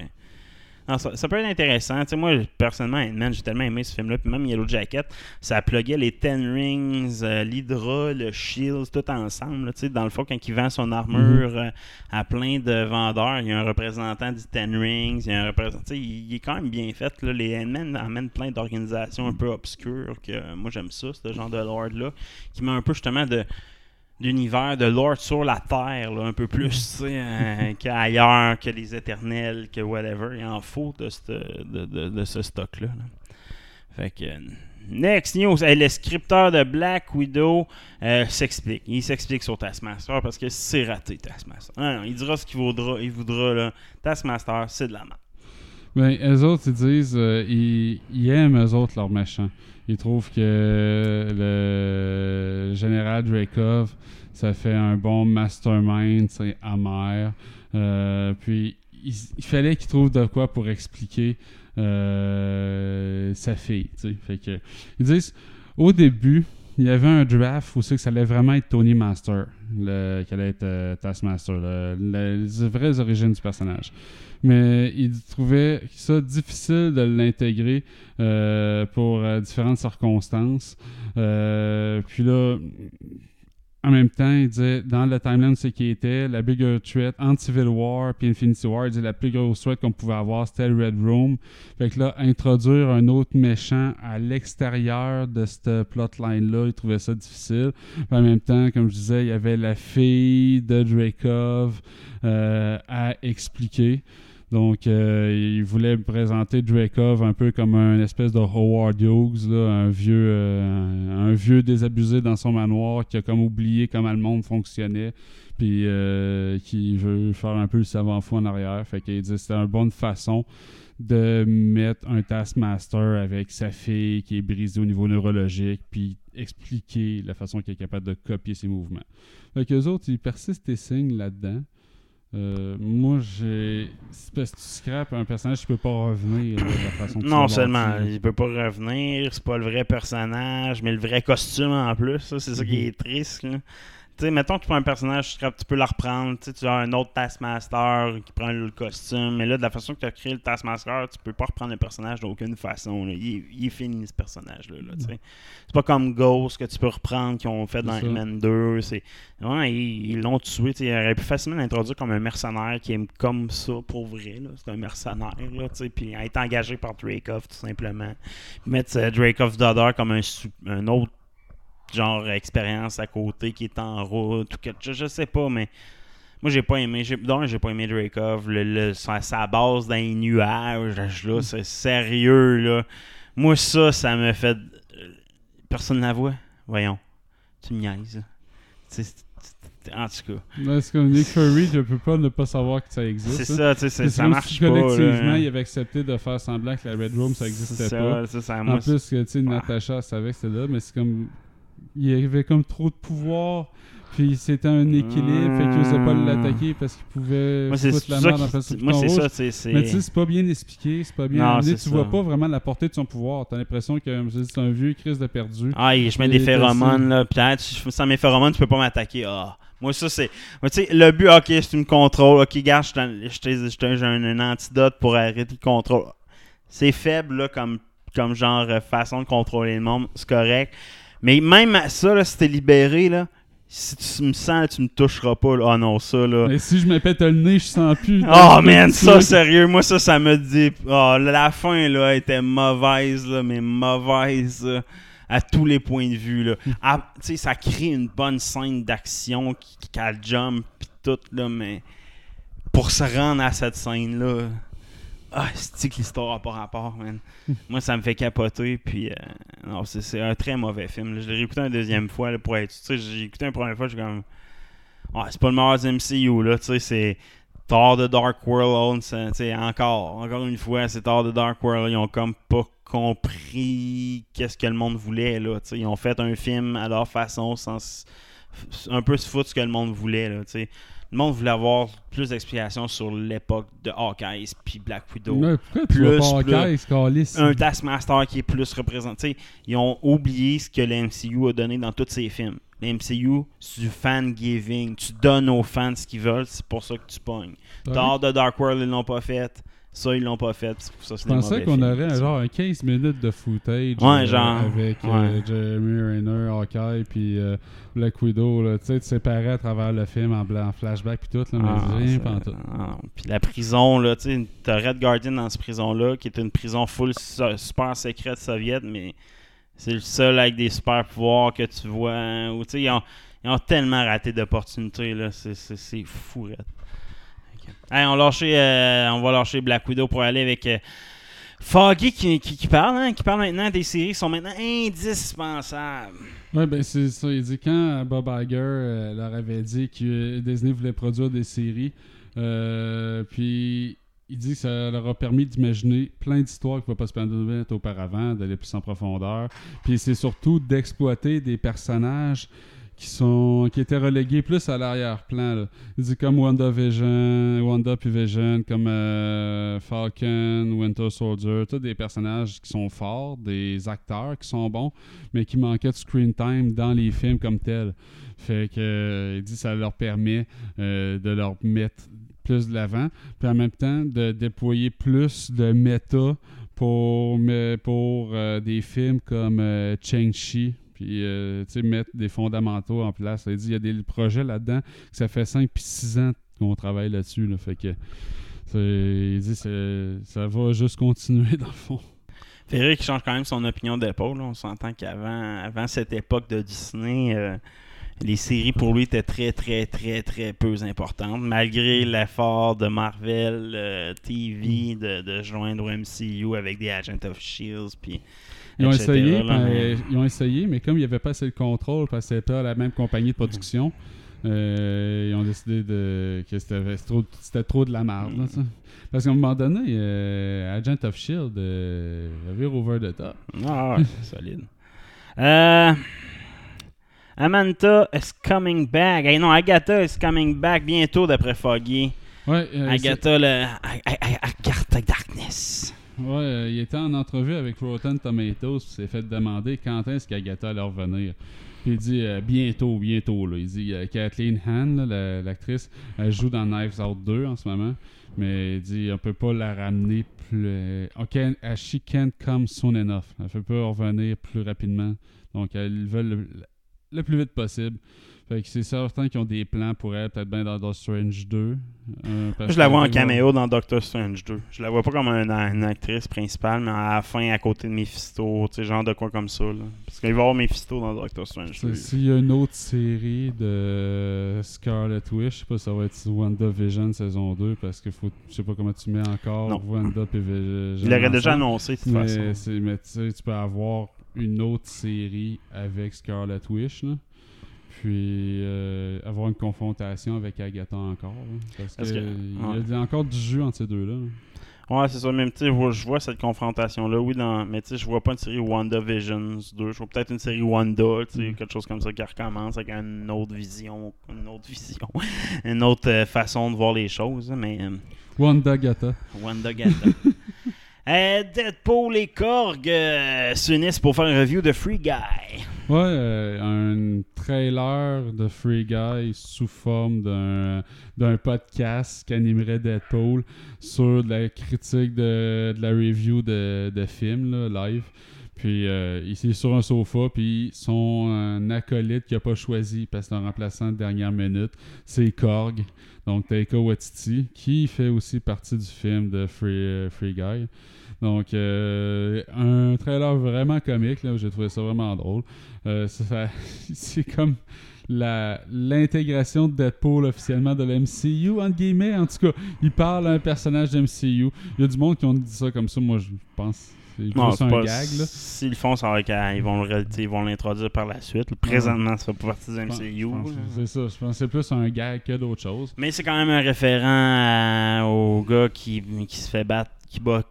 Ça, ça peut être intéressant. Tu sais, moi, personnellement, Ant-Man, j'ai tellement aimé ce film-là. Puis même Yellow Jacket, ça pluguait les Ten Rings, euh, l'Hydra, le Shield, tout ensemble. là. Tu sais, dans le fond, quand il vend son armure euh, à plein de vendeurs, il y a un représentant du Ten Rings, il y a un représentant. tu sais, Il, il est quand même bien fait. Là. Les Ant-Man amènent plein d'organisations un peu obscures. que euh, Moi, j'aime ça, ce genre de lord-là, qui met un peu justement de d'univers de Lord sur la Terre, là, un peu plus sais, euh, qu'ailleurs, que les éternels, que whatever. Il en faut de, ce- de, de- de ce stock-là. là. Fait que. Next news, Eh, le scripteur de Black Widow euh, s'explique. Il s'explique sur Taskmaster parce que c'est raté Taskmaster. Non, non, il dira ce qu'il voudra, il voudra là. Taskmaster, c'est de la merde. Ben, eux autres, ils disent, euh, ils, ils aiment eux autres leurs méchants. Ils trouvent que le général Drakov, ça fait un bon mastermind, c'est amer. Euh, puis, il, il fallait qu'ils trouvent de quoi pour expliquer euh, sa fille. Fait que, ils disent, au début, il y avait un draft où c'est que ça allait vraiment être Tony Master, qui allait être euh, Taskmaster, le- le- les vraies origines du personnage mais il trouvait ça difficile de l'intégrer euh, pour euh, différentes circonstances. Euh, puis là, en même temps, il disait dans le timeline, c'est qui était la bigger threat entre Civil War puis Infinity War. Il disait la plus grosse threat qu'on pouvait avoir, c'était Red Room. Fait que là, introduire un autre méchant à l'extérieur de cette plotline-là, il trouvait ça difficile. Puis en même temps, comme je disais, il y avait la fille de Drakov euh, à expliquer. Donc, euh, il voulait présenter Drakov un peu comme un espèce de Howard Hughes, là, un vieux, euh, un vieux désabusé dans son manoir qui a comme oublié comment le monde fonctionnait, puis euh, qui veut faire un peu le savant fou en arrière. Fait qu'il dit c'était une bonne façon de mettre un Taskmaster avec sa fille qui est brisée au niveau neurologique, puis expliquer la façon qu'il est capable de copier ses mouvements. Fait qu'eux autres, ils persistent et signent là-dedans. Euh, moi, j'ai. Parce que tu scrapes un personnage qui peut pas revenir là, de la façon tu Non seulement, il peut pas revenir, c'est pas le vrai personnage, mais le vrai costume en plus, ça, c'est ça qui est triste. Là. Sais, mettons que tu prends un personnage, tu peux le reprendre, tu as un autre Taskmaster qui prend le costume, mais là, de la façon que tu as créé le Taskmaster, tu peux pas reprendre le personnage d'aucune façon. là. Il, est- il est fini, ce personnage-là. là. C'est pas comme Ghost que tu peux reprendre, qu'ils ont fait dans. Ant-Man 2. C'est... Ouais, ils ils l'ont tué. tu sais, Ils auraient pu facilement l'introduire comme un mercenaire qui est comme ça pour vrai. là. C'est un mercenaire. Là, puis être engagé par Dracoff, tout simplement. Mettre euh, Dracoff Dodder comme un, un autre genre expérience à côté qui est en route ou quelque chose. Je sais pas, mais. Moi, j'ai pas aimé. J'ai, d'un, j'ai pas aimé Dracov. Le, le- sa, sa base dans les nuages, là, c'est sérieux, là. Moi, ça, ça me fait. Personne la voit. Voyons. Tu me niaises. En tout cas. Parce que Nick Fury, je peux pas ne pas savoir que ça existe. C'est hein? ça, tu sais, ça comme marche si pas. collectivement, là. il avait accepté de faire semblant que la Red Room, ça existait C'est pas. ça, ça, ça, En plus, que, tu sais, Natasha savait que c'était là, mais c'est comme. Il y avait comme trop de pouvoir. Puis c'était un équilibre, fait qu'il osait pas l'attaquer parce qu'il pouvait Moi, c'est foutre la merde en face moi, c'est ça, c'est- Mais tu sais, c'est pas bien expliqué, c'est pas bien Non, amené. Tu ça. vois pas vraiment la portée de son pouvoir. T'as l'impression que c'est un vieux crise de perdu. Ah, je mets Et des phéromones, là. Peut-être, sans mes phéromones, tu peux pas m'attaquer. Ah. Moi, ça, c'est. Moi, tu sais, le but, ok, c'est une contrôle. Ok, gars, j'ai un, un antidote pour arrêter le contrôle. C'est faible, là, comme, comme genre euh, façon de contrôler le monde. C'est correct. Mais même à ça, là, si t'es libéré, là, si tu me sens, tu me toucheras pas. Là. Ah non, ça, là. Mais si je me pète le nez, je sens plus. Oh man, ça sérieux, moi ça, ça me dit. Oh, la fin là était mauvaise, là, mais mauvaise là, à tous les points de vue. Là. Ah, tu sais, ça crée une bonne scène d'action qui, qui qu'elle jump pis tout, là, mais pour se rendre à cette scène-là. Ah, c'est que l'histoire n'a pas rapport, man? Moi, ça me fait capoter. Puis, euh, non, c'est- un très mauvais film. là. Je l'ai réécouté une deuxième fois là, pour être. Tu sais, j'ai écouté une première fois, je suis comme. Ouais, c'est pas le meilleur MCU, là. Tu sais, c'est. Thor de Dark World, c'est- tu sais, encore, encore une fois, c'est Thor de Dark World. Ils ont comme pas compris qu'est-ce que le monde voulait, là. Tu sais, ils ont fait un film à leur façon, sans un peu se foutre ce que le monde voulait, là. Tu sais. Le monde voulait avoir plus d'explications sur l'époque de Hawkeye puis Black Widow Ouais, pourquoi tu plus, vas pas. Hawkeye, un Taskmaster qui est plus représenté. Ils ont oublié ce que le MCU a donné dans tous ses films. Le MCU, c'est du fan giving. Tu donnes aux fans ce qu'ils veulent, c'est pour ça que tu pognes. Thor de Dark World, ils l'ont pas fait. Ça, ils l'ont pas fait. Ça Je pensais qu'on aurait genre un 15 minutes de footage Ouais, euh, genre, avec euh, ouais. Jeremy Renner, Hawkeye, puis euh, Black Widow. là. Tu sais, tu séparais à travers le film en, blanc, en flashback, puis tout, là, mais Ah, rien c'est- pas en tout. ah, Puis la prison, là, tu sais, t'as Red Guardian dans cette prison-là, qui est une prison full so- super secrète soviète, mais c'est le seul avec des super pouvoirs que tu vois. hein, ou, tu sais, ils ont, ils ont tellement raté d'opportunités, là. C'est, fou. Euh, on va lâcher Black Widow pour aller avec euh, Foggy qui, parle, hein, qui parle maintenant des séries qui sont maintenant indispensables. Ouais, ben c'est ça. Il dit quand Bob Iger euh, leur avait dit que Disney voulait produire des séries, euh, puis il dit que ça leur a permis d'imaginer plein d'histoires qui ne pouvaient pas se permettre auparavant, d'aller plus en profondeur. Puis c'est surtout d'exploiter des personnages qui sont qui étaient relégués plus à l'arrière-plan. Il dit comme WandaVision, Wanda puis Vision, comme euh, Falcon, Winter Soldier, tous des personnages qui sont forts, des acteurs qui sont bons, mais qui manquaient de screen time dans les films comme tel. Fait que euh, il dit ça leur permet euh, de leur mettre plus de l'avant, puis en même temps de déployer plus de méta pour, mais pour des films comme Chang-Chi, puis euh, mettre des fondamentaux en place. Il dit il y a des projets là-dedans que ça fait 5 puis 6 ans qu'on travaille là-dessus. là. fait que il dit ça va juste continuer dans le fond. Ferry qui change quand même son opinion d'épaule. On s'entend qu'avant avant cette époque de Disney, euh, les séries pour lui étaient très, très, très, très peu importantes. Malgré l'effort de Marvel euh, TV de, de joindre au MCU avec des Agents of Shields. Puis, Ils ont, etc., essayé, là, mais- ils ont essayé, mais comme il n'y avait pas assez de contrôle, parce que c'était pas la même compagnie de production, euh, ils ont décidé de, que c'était trop, de la merde. là, ça. Parce qu'à un moment donné, euh, Agent of Shield euh, avait over the top. Ah solide. Euh, Amanta is coming back. Hey, non, Agatha is coming back bientôt d'après Foggy. Ouais, Agatha, le Agatha Darkness. Ouais, euh, il était en entrevue avec Rotten Tomatoes, puis s'est fait demander quand est-ce qu'Agatha allait revenir. Puis il dit euh, bientôt, bientôt. Là. Il dit euh, Kathleen la- l'actrice, elle joue dans Knives Out 2 en ce moment. Mais il dit on peut pas la ramener plus. OK, uh, she can't come soon enough. Elle peut pas revenir plus rapidement. Donc ils veulent le, le plus vite possible. Fait que c'est certain qu'ils ont des plans pour elle, peut-être bien dans Doctor Strange 2. euh, Je la vois en caméo dans Doctor Strange 2. Je la vois pas comme une, une actrice principale, mais à la fin, à côté de Mephisto, tu sais, genre de quoi comme ça. Là. Parce qu'il va y avoir Mephisto dans Doctor Strange C'est- 2. S'il y a une autre série de Scarlet Witch, je sais pas ça va être WandaVision saison 2 parce que faut, je sais pas comment tu mets encore Non. Wanda et Vision. Il l'aurait déjà annoncé, de toute Mais, façon. mais tu sais, tu peux avoir une autre série avec Scarlet Witch, là. Puis euh, avoir une confrontation avec Agatha encore. parce Parce que que- il y a encore du jeu entre ces deux-là. là. Ouais, c'est ça. Même, tu je vois- cette confrontation-là, oui, dans... mais tu sais, je vois pas une série WandaVision 2. Je vois peut-être une série Wanda, tu sais, Mm. quelque chose comme ça qui recommence avec une autre vision, une autre vision, une autre euh, façon de voir les choses, mais euh, Wanda Gata. Wanda Gata. Euh, Deadpool et Korg euh, s'unissent pour faire une review de Free Guy. Ouais, euh, un trailer de Free Guy sous forme d'un podcast qu'animerait Deadpool sur la critique de, de la review de, de film live. Puis euh, il est sur un sofa, puis son euh, acolyte qu'il n'a pas choisi parce que c'est un remplaçant de dernière minute, c'est Korg, donc Taika Waititi, qui fait aussi partie du film de Free, Free Guy. Donc, euh, un trailer vraiment comique, là, j'ai trouvé ça vraiment drôle. Euh, c'est comme la- l'intégration de Deadpool officiellement de l'MCU, entre guillemets. En tout cas, il parle à un personnage d'MCU. Il y a du monde qui ont dit ça comme ça. Moi, je pense c'est un gag. Là. S'ils le font, ça va ils vont le ils vont l'introduire par la suite. Présentement, ça fait pas partie du MCU. C'est ça. Je pense que c'est plus un gag que d'autres choses. Mais c'est quand même un référent au gars qui, qui se fait battre, qui bat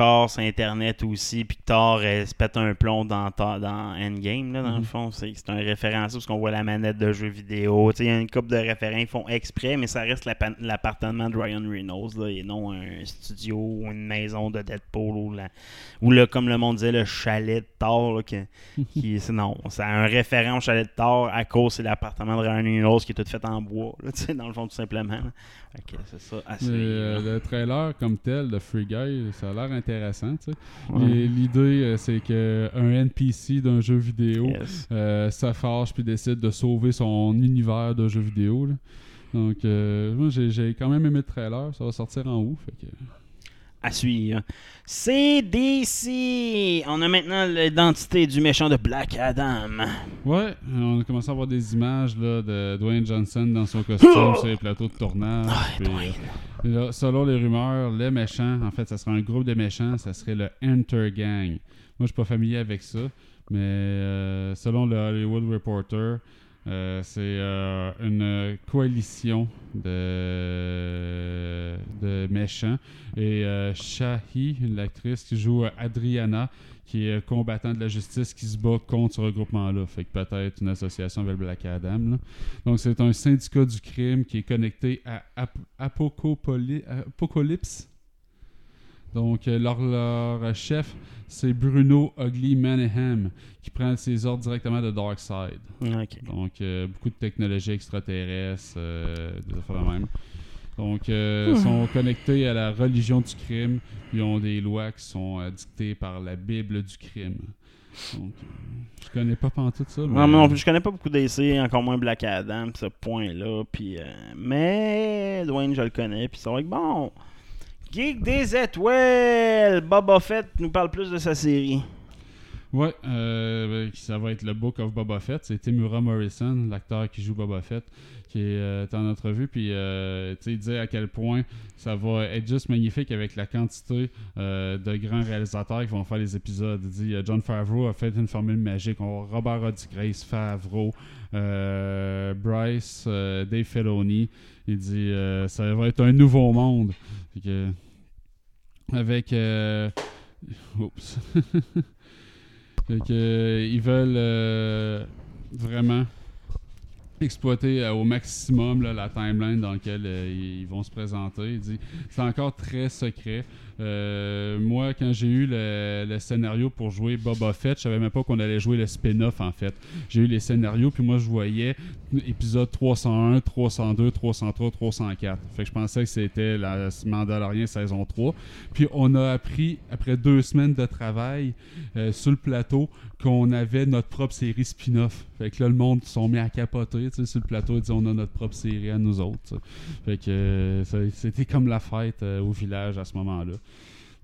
corps sur Internet aussi, puis Thor elle, se pète un plomb dans, dans Endgame, là, dans le Mhm. fond. C'est un ça, parce qu'on voit la manette de jeux vidéo. Tu sais, Il y a une couple de référents, ils font exprès, mais ça reste l'appa- l'appartement de Ryan Reynolds, là, et non un studio ou une maison de Deadpool, ou, la, ou le, comme le monde disait, le chalet de Thor. là, qui, c'est- non, c'est un référent au chalet de Thor à cause c'est l'appartement de Ryan Reynolds qui est tout fait en bois, là, tu sais, dans le fond, tout simplement. là. Que c'est ça. Mais, suivre, euh, là. le trailer comme tel de Free Guy, ça a l'air intéressant. Ouais. L'idée, euh, c'est qu'un NPC d'un jeu vidéo Yes. euh, fâche puis décide de sauver son univers de jeu vidéo. là. Donc, euh, moi, j'ai j'ai quand même aimé le trailer. Ça va sortir en août. Fait que... à suivre. CDC! On a maintenant l'identité du méchant de Black Adam. Ouais, on a commencé à voir des images là, de Dwayne Johnson dans son costume sur les plateaux de tournage. puis, euh, là, selon les rumeurs, les méchants, en fait, ça serait un groupe de méchants, ça serait le Enter Gang. Moi, je suis pas familier avec ça, mais euh, selon le Hollywood Reporter, euh, c'est euh, une coalition de, de méchants. Et euh, Shahi, une actrice qui joue Adriana, qui est combattant de la justice qui se bat contre ce regroupement-là. Fait que peut-être une association avec Black Adam. Donc c'est un syndicat du crime qui est connecté à Ap- Apocalypse. Donc euh, leur, leur chef, c'est Bruno Ugly Manningham, qui prend ses ordres directement de Darkseid. Donc, euh, beaucoup de technologies extraterrestres, euh, des affaires de même. Donc, euh, sont connectés à la religion du crime, puis ont des lois qui sont euh, dictées par la Bible du crime. Donc, euh, je connais pas tout ça. Non, mais- non plus, je connais pas beaucoup d'essais, encore moins Black Adam, ce point-là. Puis, euh, mais Dwayne, je le connais, puis c'est vrai que bon. Geek des étoiles! Boba Fett nous parle plus de sa série. Ouais, euh, ben, ça va être le Book of Boba Fett. C'est Timura Morrison, l'acteur qui joue Boba Fett, qui est euh, en entrevue. Puis, euh, il disait à quel point ça va être juste magnifique avec la quantité euh, de grands réalisateurs qui vont faire les épisodes. Il dit John Favreau a fait une formule magique. On Robert Rodriguez, Favreau, Bryce, euh, Dave Filoni. Il dit euh, ça va être un nouveau monde. Avec. euh, oups. Euh, ils veulent euh, vraiment exploiter euh, au maximum la timeline dans laquelle euh, ils vont se présenter. C'est encore très secret. Euh, moi, quand j'ai eu le, scénario pour jouer Boba Fett, je savais même pas qu'on allait jouer le spin-off en fait. J'ai eu les scénarios, puis moi je voyais épisode 301, 302, 303, 304. Fait que je pensais que c'était la Mandalorian saison 3. Puis on a appris, après deux semaines de travail euh, sur le plateau, qu'on avait notre propre série spin-off. Fait que là, le monde se sont mis à capoter sur le plateau et dit on a notre propre série à nous autres. Fait que euh, c'était comme la fête au village à ce moment-là.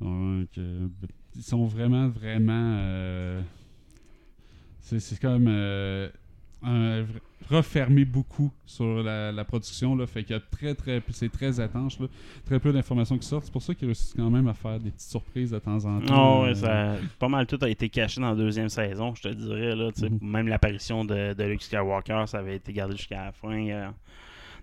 Donc, euh, ils sont vraiment, vraiment. euh, c'est comme. euh, refermé beaucoup sur la, la production là, fait qu'il y a très très c'est très étanche là, très peu d'informations qui sortent c'est pour ça qu'ils réussissent quand même à faire des petites surprises de temps en temps Non, ouais, ça, pas mal tout a été caché dans la deuxième saison, je te dirais. Là. Mhm. Même l'apparition de, de Luke Skywalker, ça avait été gardé jusqu'à la fin. euh.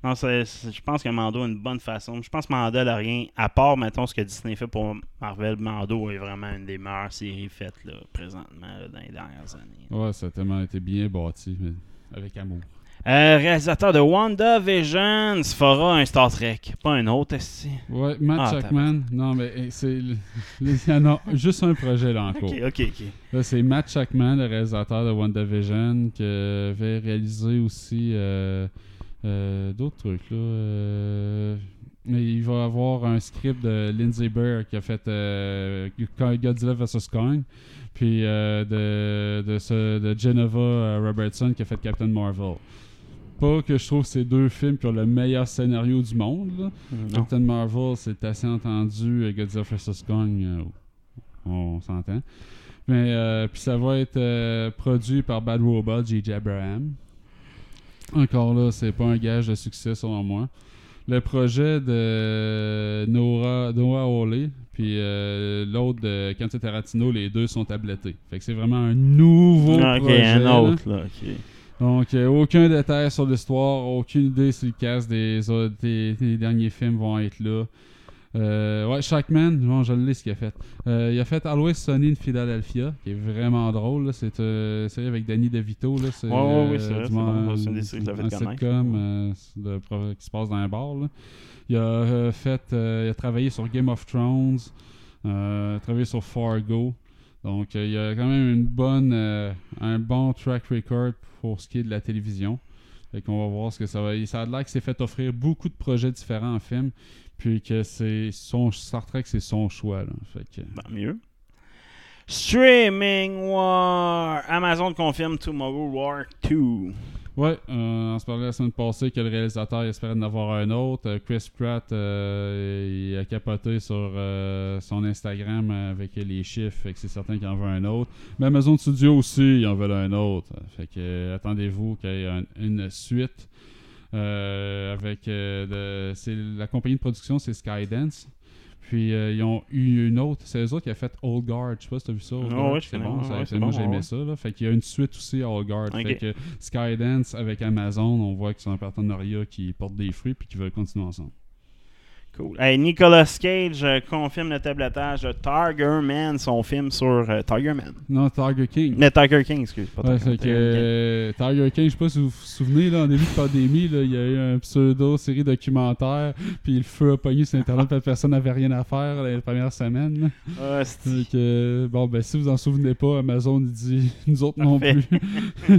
Non, je pense que Mando a une bonne façon. Je pense que Mando n'a rien, à part, mettons, ce que Disney fait pour Marvel. Mando est vraiment une des meilleures séries faites là, présentement là, dans les dernières années. ouais ça a tellement été bien bâti mais avec amour Euh, réalisateur de WandaVision fera un Star Trek, pas un autre, est ouais Matt Ah, Shackman non mais eh, c'est il y en a juste un projet là encore Ok, ok, ok. Là, c'est Matt Shackman, le réalisateur de WandaVision, qui avait réalisé aussi euh, euh, d'autres trucs. Là, euh, il va avoir un script de Lindsay Bear qui a fait euh, Godzilla vs. Kong, puis euh, de, de, ce- de Geneva Robertson qui a fait Captain Marvel. Pas que je trouve ces deux films qui ont le meilleur scénario du monde. Captain Marvel, c'est assez entendu. Godzilla vs. Kong, on s'entend. Mais puis ça va être produit par Bad Robot, J.J. Abraham. Encore là, c'est pas un gage de succès selon moi. Le projet de Noah, Noah Hawley, puis euh, l'autre de Quentin Tarantino, les deux sont tablettés. Fait que c'est vraiment un nouveau Ah, projet. un autre, là. Donc, euh, aucun détail sur l'histoire, aucune idée si le cast des, autres- des, des derniers films vont être là. Euh, ouais, Shackman, bon, je lis ce qu'il a fait. Euh, il a fait Always Sunny in Philadelphia, qui est vraiment drôle. C'est euh, une série avec Danny DeVito. Là. C'est, Ouais, ouais, oui, c'est euh, vrai, du c'est moins, bon. C'est une des séries que t'as fait un sitcom euh, de- qui se passe dans un bar. là. Il a euh, fait, euh, il a travaillé sur Game of Thrones, euh, travaillé sur Fargo. Donc, euh, il y a quand même une bonne, euh, un bon track record pour ce qui est de la télévision. Fait qu'on va voir ce que ça va. Ça a l'air qu'il s'est fait offrir beaucoup de projets différents en film, puis que c'est son Star Trek, c'est son choix. Là. Fait que, Tant mieux. Streaming War. Amazon confirme Tomorrow War 2. Ouais, euh, on se parlait la semaine passée que le réalisateur espérait en avoir un autre. Euh, Chris Pratt, euh, il a capoté sur euh, son Instagram avec les chiffres, fait que c'est certain qu'il en veut un autre. Mais Amazon Studio aussi, il en veut un autre. Fait que attendez-vous qu'il y ait un- une suite. Euh, avec euh, de- la compagnie de production, c'est Skydance. Puis euh, ils ont eu une autre, c'est eux autres qui a fait Old Guard. Je sais pas si t'as vu ça. Old Guard. ouais, je c'est bon. ouais, ça- moi bon, j'aimais ouais. ça. Là. Fait qu'il y a une suite aussi à Old Guard. Fait que Skydance avec Amazon, on voit qu'ils sont un partenariat qui porte des fruits puis qui veulent continuer ensemble. Cool. Hey, Nicolas Cage euh, confirme le tablettage de Tiger Man, son film sur euh, Tiger Man. Non, Tiger King. Mais Tiger King, excuse. Pas Ouais, Tiger, King. euh, Tiger King, je sais pas si vous vous souvenez, là, en début de pandémie, il y a eu un pseudo-série documentaire, puis le feu a pogné sur Internet, puis personne n'avait rien à faire là, les premières semaines. que, euh, bon, ben, si vous en souvenez pas, Amazon dit nous autres non plus.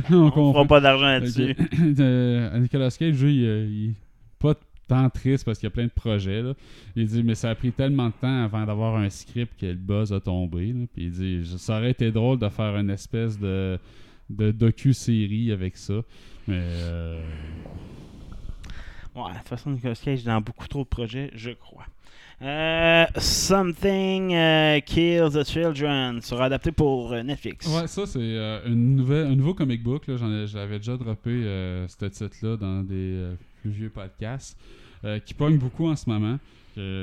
Donc, on on fera pas d'argent là-dessus. euh, Nicolas Cage, lui, il, il pas tant triste parce qu'il y a plein de projets. Là. Il dit Mais ça a pris tellement de temps avant d'avoir un script que le buzz a tombé. là. Puis il dit Ça aurait été drôle de faire une espèce de, de docu-série avec ça. Mais. euh, Ouais, de toute façon, Nicolas Cage est dans beaucoup trop de projets, je crois. Euh, Something euh, Kills the Children sera adapté pour euh, Netflix. Ouais, ça, c'est euh, une nouvelle, un nouveau comic book. J'avais déjà droppé ce titre-là dans des vieux podcasts euh, qui pogne beaucoup en ce moment.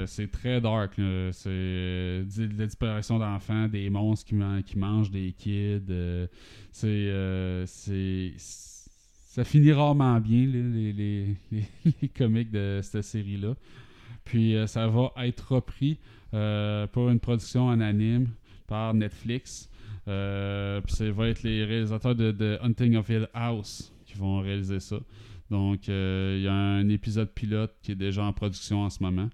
C'est très dark. C'est euh, la disparition d'enfants, des monstres qui, man- qui mangent des kids. euh, c'est. euh, c'est- ça finit rarement bien, les, les, les, comics de cette série-là. Puis ça va être repris pour une production en anime par Netflix. Puis ça va être les réalisateurs de, de Hunting of Hill House qui vont réaliser ça. Donc euh, il y a un épisode pilote qui est déjà en production en ce moment.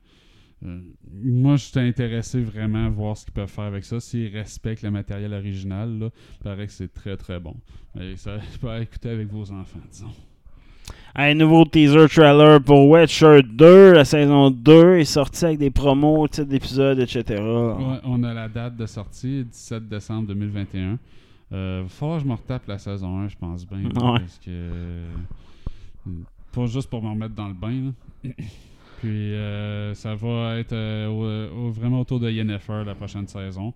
Euh, moi, je suis intéressé vraiment à voir ce qu'ils peuvent faire avec ça. S'ils respectent le matériel original, là, il paraît que c'est très très bon. Et ça peut écouter avec vos enfants, disons. Un nouveau teaser trailer pour Witcher 2, la saison 2 est sorti avec des promos, titres d'épisodes, etc. Ouais, on a la date de sortie, 17 décembre 2021. Euh, falloir que je me retape la saison 1, je pense bien. Ouais. Parce que. Pas juste pour me remettre dans le bain. là. Puis euh, ça va être euh, au- au- vraiment autour de Yennefer la prochaine saison.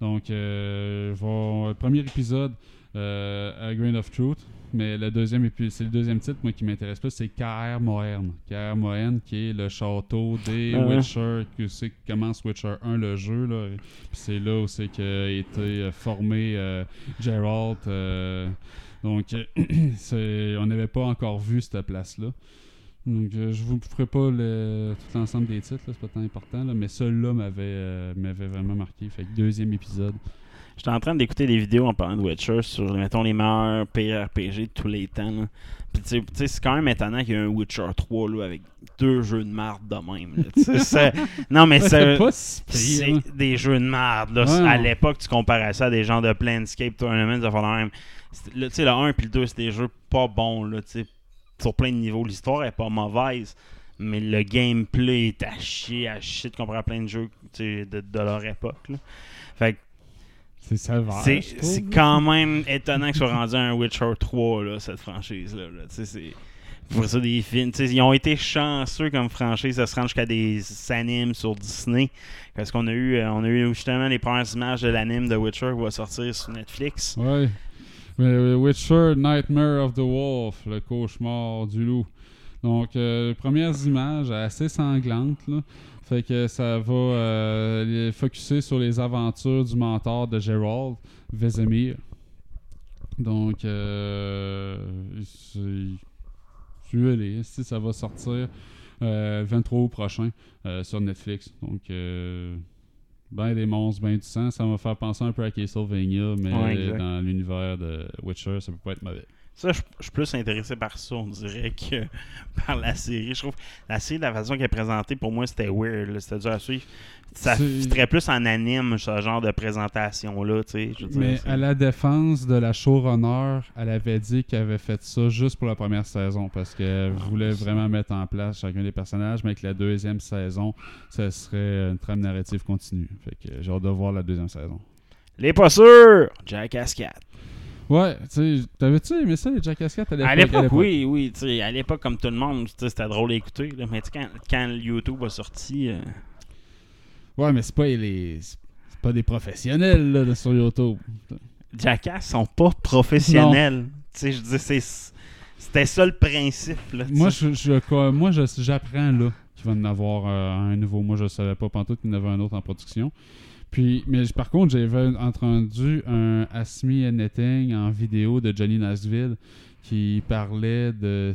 Donc, euh, va- premier épisode, A Grain of Truth. Mais le deuxième c'est le deuxième titre, moi, qui m'intéresse plus, c'est Kaer Moern. Kaer Moern, qui est le château des Ah ouais. Witcher, que c'est qui commence Witcher 1, le jeu. Là. Puis c'est là où c'est qu'a été formé Geralt. Donc, euh, on n'avait pas encore vu cette place-là. Donc, euh, je vous ferai pas le, tout l'ensemble des titres, c'est pas tant important, là, mais celui-là m'avait euh, m'avait vraiment marqué. Fait que deuxième épisode. J'étais en train d'écouter des vidéos en parlant de Witcher sur, mettons, les meilleurs PRPG de tous les temps. là. Puis, tu sais- c'est quand même étonnant qu'il y ait un Witcher 3 là, avec deux jeux de marde de même. là. Non, mais c'est. si hein. des jeux de marde. Là. Ouais, à l'époque, tu comparais ça à des gens de Planescape Tournament, ça fait même. Sais, le 1 puis le 2, c'est des jeux pas bons, là, sur plein de niveaux. L'histoire est pas mauvaise, mais le gameplay est à chier, à chier de comparer à plein de jeux de, de leur époque. là. Fait que C'est sévère. c'est quand même étonnant que soit rendu à un Witcher 3, là, cette franchise-là. là. C'est- Pour ça, des films. tu sais, Ils ont été chanceux comme franchise de se rendre jusqu'à des animes sur Disney. Parce qu'on a eu euh, on a eu justement les premières images de l'anime de Witcher qui va sortir sur Netflix. Ouais. Euh, Witcher Nightmare of the Wolf, le cauchemar du loup. Donc, euh, premières images assez sanglantes. Là. Fait que ça va euh, les focuser sur les aventures du mentor de Gerald, Vesemir. Donc, euh, tu si ça va sortir euh, 23 août prochain euh, sur Netflix. Donc, ben des monstres, ben du sang. Ça va me faire penser un peu à Castlevania, mais Ouais, dans l'univers de Witcher, ça peut pas être mauvais. Ça, je je suis plus intéressé par ça, on dirait, que par la série. Je trouve la série, la façon qu'elle est présentée, pour moi, c'était weird. C'était dur à suivre. Ça fitterait plus en anime, ce genre de présentation-là, dire, Mais à la défense de la showrunner, elle avait dit qu'elle avait fait ça juste pour la première saison parce qu'elle Ah, voulait vraiment mettre en place chacun des personnages, mais que la deuxième saison, ça serait une trame narrative continue. Fait que j'ai hâte de voir la deuxième saison. Les pas sûrs! Jackass 4. Ouais, tu sais, t'avais-tu aimé ça, les Jackass 4 à l'époque? À l'époque, oui, oui. tu sais, À l'époque, comme tout le monde, c'était drôle à écouter. là. Mais quand, quand YouTube a sorti, euh, Ouais, mais c'est pas les. C'est pas des professionnels là, sur YouTube. Jackass sont pas professionnels. Tu sais, je dis, c'est- c'était ça le principe. Là, Moi, je, je- quoi, moi je- j'apprends là qu'il va en avoir euh, un nouveau. Moi, je savais pas pantoute qu'il y en avait un autre en production. Puis, mais par contre, j'avais entendu un Ask Me Anything en vidéo de Johnny Knoxville qui parlait de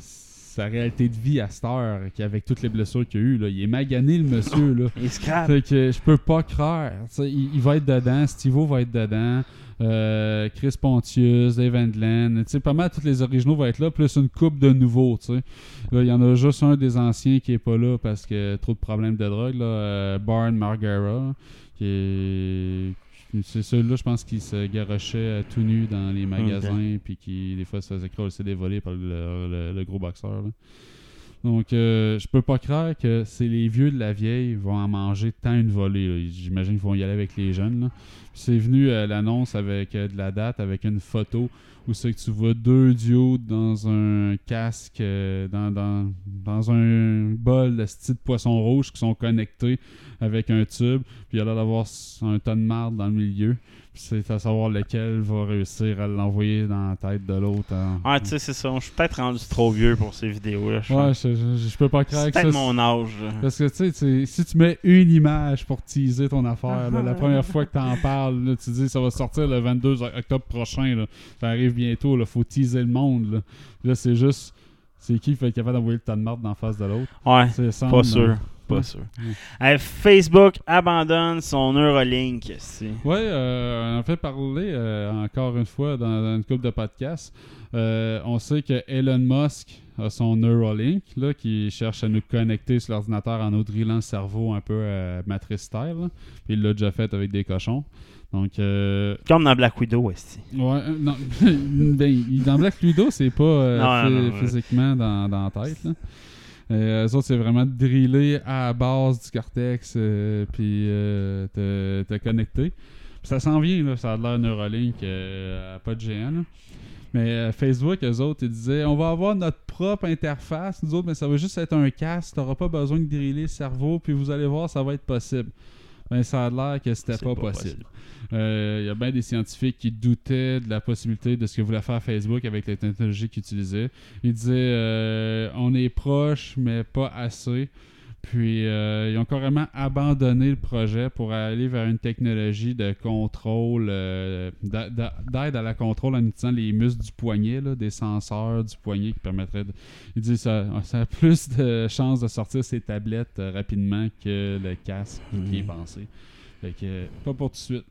sa réalité de vie à cette heure, qu'avec toutes les blessures qu'il a eues. Là, il est magané, le monsieur. Là. Il. Fait que je peux pas croire. Il, il va être dedans, Steve va être dedans, euh, Chris Pontius, Dave sais, pas mal tous les originaux vont être là, plus une coupe de nouveaux. Là, il y en a juste un des anciens qui est pas là parce que trop de problèmes de drogue. Là, euh, Barn Margera, qui est. C'est celui-là, je pense, qui se garochait euh, tout nu dans les magasins, puis qui, des fois, se faisait crosser des volets par le, le- le gros boxeur. là. Donc, euh, je peux pas croire que c'est les vieux de la vieille vont en manger tant une volée. J'imagine qu'ils vont y aller avec les jeunes. C'est venu euh, l'annonce avec euh, de la date, avec une photo où c'est que tu vois deux duos dans un casque, euh, dans, dans, dans un bol de style de poisson rouge qui sont connectés avec un tube. Puis il y a l'air d'avoir un tas de marde dans le milieu. Puis c'est à savoir lequel va réussir à l'envoyer dans la tête de l'autre. en- Ah, tu sais, c'est ça. Je suis peut-être rendu trop vieux pour ces vidéos-là. je Ouais, pense. je, je- je peux pas croire C'est que ça. peut-être mon âge. Parce que tu sais, si tu mets une image pour teaser ton affaire, là, la première fois que tu en parles, là, tu dis ça va sortir le 22 octobre prochain, là. ça arrive bientôt, il faut teaser le monde. Là, Là, c'est juste, c'est qui qui va être capable d'envoyer le tas de marde d'en face de l'autre? Ouais, pas sûr. euh, Pas ouais. sûr. Euh, Facebook abandonne son Neuralink. Ouais, euh, on en fait parler euh, encore une fois dans, dans une couple de podcasts. Euh, on sait que Elon Musk a son Neuralink là, qui cherche à nous connecter sur l'ordinateur en nous drillant le cerveau un peu matrice style. là. Puis il l'a déjà fait avec des cochons. Donc, euh, Comme dans Black Widow, aussi. ouais, euh, non, ben, dans Black Widow, c'est pas euh, Non, phy- non, non, ouais. physiquement dans, dans la tête. Là. Euh, eux autres, c'est vraiment driller à la base du cortex, euh, puis euh, te, te connecter. Puis ça s'en vient, là, ça a l'air Neuralink, euh, à pas de géant. là. Mais euh, Facebook, eux autres, ils disaient on va avoir notre propre interface, nous autres, mais ça va juste être un casque, t'auras pas besoin de driller le cerveau, puis vous allez voir, ça va être possible. Ben, ça a l'air que c'était pas, pas possible. Euh, Il y a bien des scientifiques qui doutaient de la possibilité de ce que voulait faire Facebook avec les technologies qu'ils utilisaient. Ils disaient euh, on est proche, mais pas assez. Puis euh, ils ont carrément abandonné le projet pour aller vers une technologie de contrôle, euh, d'a- d'a- d'aide à la contrôle en utilisant les muscles du poignet, là, des senseurs du poignet qui permettraient de. Ils disent ça, ça a plus de chances de sortir ces tablettes euh, rapidement que le casque qui est pensé. Fait que pas pour tout de suite.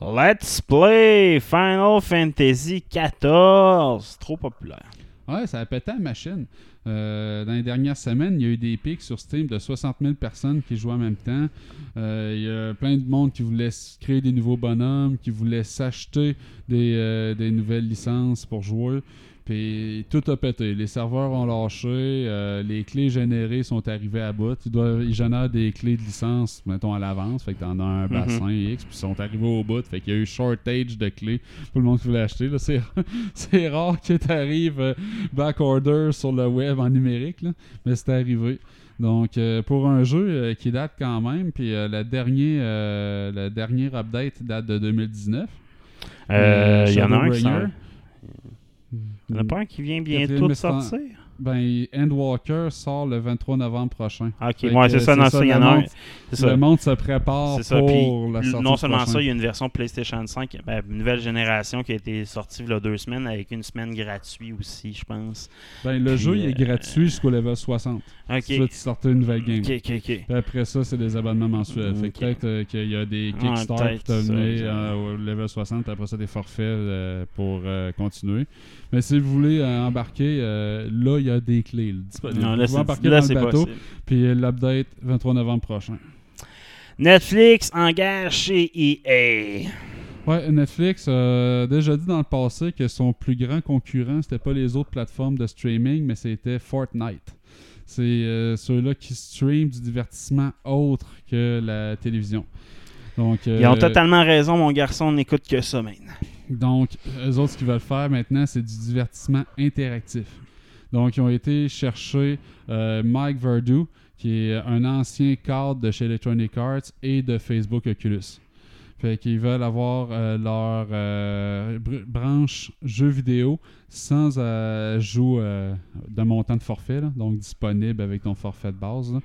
Let's play Final Fantasy XIV. Trop populaire. Ouais, ça a pété la machine. Euh, dans les dernières semaines, il y a eu des pics sur Steam de 60 000 personnes qui jouent en même temps. Euh, il y a plein de monde qui voulait créer des nouveaux bonhommes, qui voulait s'acheter des, euh, des nouvelles licences pour jouer. Puis tout a pété. Les serveurs ont lâché. euh, les clés générées sont arrivées à bout. Ils, doivent, ils génèrent des clés de licence, mettons, à l'avance. Fait que t'en as un bassin X. Puis ils sont arrivés au bout. Fait qu'il y a eu shortage de clés pour le monde qui voulait acheter. C'est, rare que t'arrives euh, backorder sur le web en numérique. Là, mais c'est arrivé. Donc, euh, pour un jeu euh, qui date quand même, puis euh, la, dernière, la dernière update date de 2019. Euh, Il y en a un qui. Il y en a pas un qui vient bientôt de sortir. Ben, Endwalker sort le 23 novembre prochain. Ok, ouais, c'est ça, non, ça, il y en le a un. Le monde se prépare ça. pour la sortie non seulement ça, il y a une version PlayStation 5, ben, une nouvelle génération qui a été sortie il y a deux semaines avec une semaine gratuite aussi, je pense. Ben, le Puis, jeu il est euh, gratuit jusqu'au level 60. Ok. Si tu veux, tu sortais une nouvelle game. Ok, ok, ok. Puis après ça, c'est des abonnements mensuels. Fait peut-être euh, qu'il y a des Kickstarter pour ça, t'amener exact. euh, au level 60, puis après ça, des forfaits euh, pour euh, continuer. Mais si vous voulez embarquer, là, il y a des clés là. Non, vous là, c'est embarquer là, dans le bateau, possible. puis l'update 23 novembre prochain. Netflix engage chez EA. Ouais, Netflix a déjà dit dans le passé que son plus grand concurrent, c'était pas les autres plateformes de streaming, mais c'était Fortnite. C'est euh, ceux-là qui streament du divertissement autre que la télévision. Donc, Ils ont euh, totalement raison, mon garçon, on n'écoute que ça maintenant. Donc, eux autres, ce qu'ils veulent faire maintenant, c'est du divertissement interactif. Donc, ils ont été chercher euh, Mike Verdu, qui est un ancien cadre de chez Electronic Arts et de Facebook Oculus. Fait qu'ils veulent avoir euh, leur euh, br- branche jeux vidéo sans ajout euh, de montant de forfait, là, donc disponible avec ton forfait de base. là.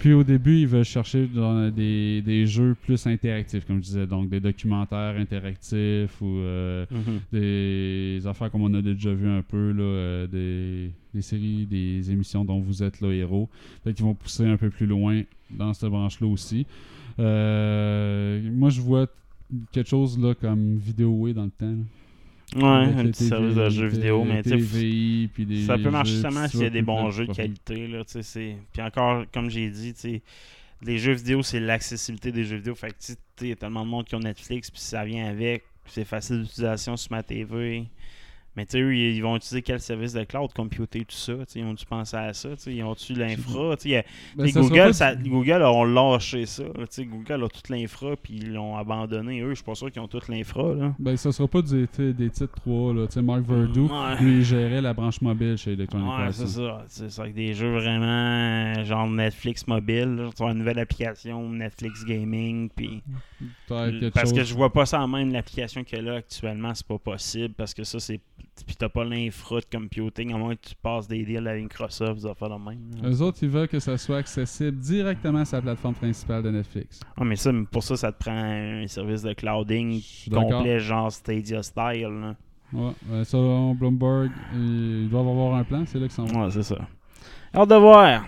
Puis au début, ils veulent chercher dans des, des jeux plus interactifs, comme je disais, donc des documentaires interactifs ou euh, Mhm. des affaires comme on a déjà vu un peu, là, euh, des, des séries, des émissions dont vous êtes le héros. Fait qu'ils vont pousser un peu plus loin dans cette branche-là aussi. Euh, moi, je vois quelque chose là comme Vidéoway dans le temps. là. Ouais, un petit service de jeux vidéo, mais tu sais, ça peut marcher seulement s'il y a des bons jeux de qualité. Là, tu sais, Puis encore, comme j'ai dit, tu sais, les jeux vidéo, c'est l'accessibilité des jeux vidéo. Fait que tu sais, il y a tellement de monde qui ont Netflix, puis ça vient avec, puis c'est facile d'utilisation sur ma TV. Mais tu sais, eux, ils vont utiliser quel service de cloud, computer, tout ça. tu sais, Ils ont dû penser à ça. tu sais, Ils ont-tu l'infra? tu sais, il y a- Ben, Google, ça- Google ont lâché ça. là, tu sais, Google a toute l'infra, puis ils l'ont abandonné. Eux, je suis pas sûr qu'ils ont toute l'infra. Ben, ça sera pas des, des, titres 3. Là. Tu sais, Mark Verdu, Ouais. lui, il gérait la branche mobile chez Electronic Ouais, Arts. c'est hein. ça. C'est avec des jeux vraiment genre Netflix mobile. là. Tu une nouvelle application Netflix Gaming. Puis parce que je vois pas ça en même l'application qu'elle a actuellement, c'est pas possible parce que ça c'est puis t'as pas l'infra de computing à moins que tu passes des deals avec Microsoft, ça faire de même. Eux autres, ils veulent que ça soit accessible directement sur la plateforme principale de Netflix. Ah, mais ça, pour ça, ça te prend un service de clouding complet, genre Stadia style. là. Ouais, ouais, selon Bloomberg, ils doivent avoir un plan, c'est là qu'ils s'en vont. Ouais, c'est ça. Hâte de voir.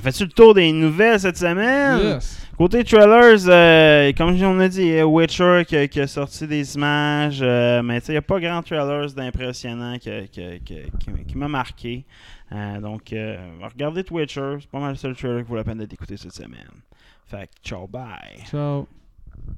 On fait-tu le tour des nouvelles cette semaine? Yes! Côté trailers, euh, comme on a dit, il y a Witcher qui, a- qui a sorti des images, euh, mais tu sais, il n'y a pas grand trailers d'impressionnant qui, qui m'a marqué. Euh, donc, euh, regardez Witcher, c'est pas mal le seul trailer qui vaut la peine d'être écouté cette semaine. Fait que, ciao, bye. Ciao!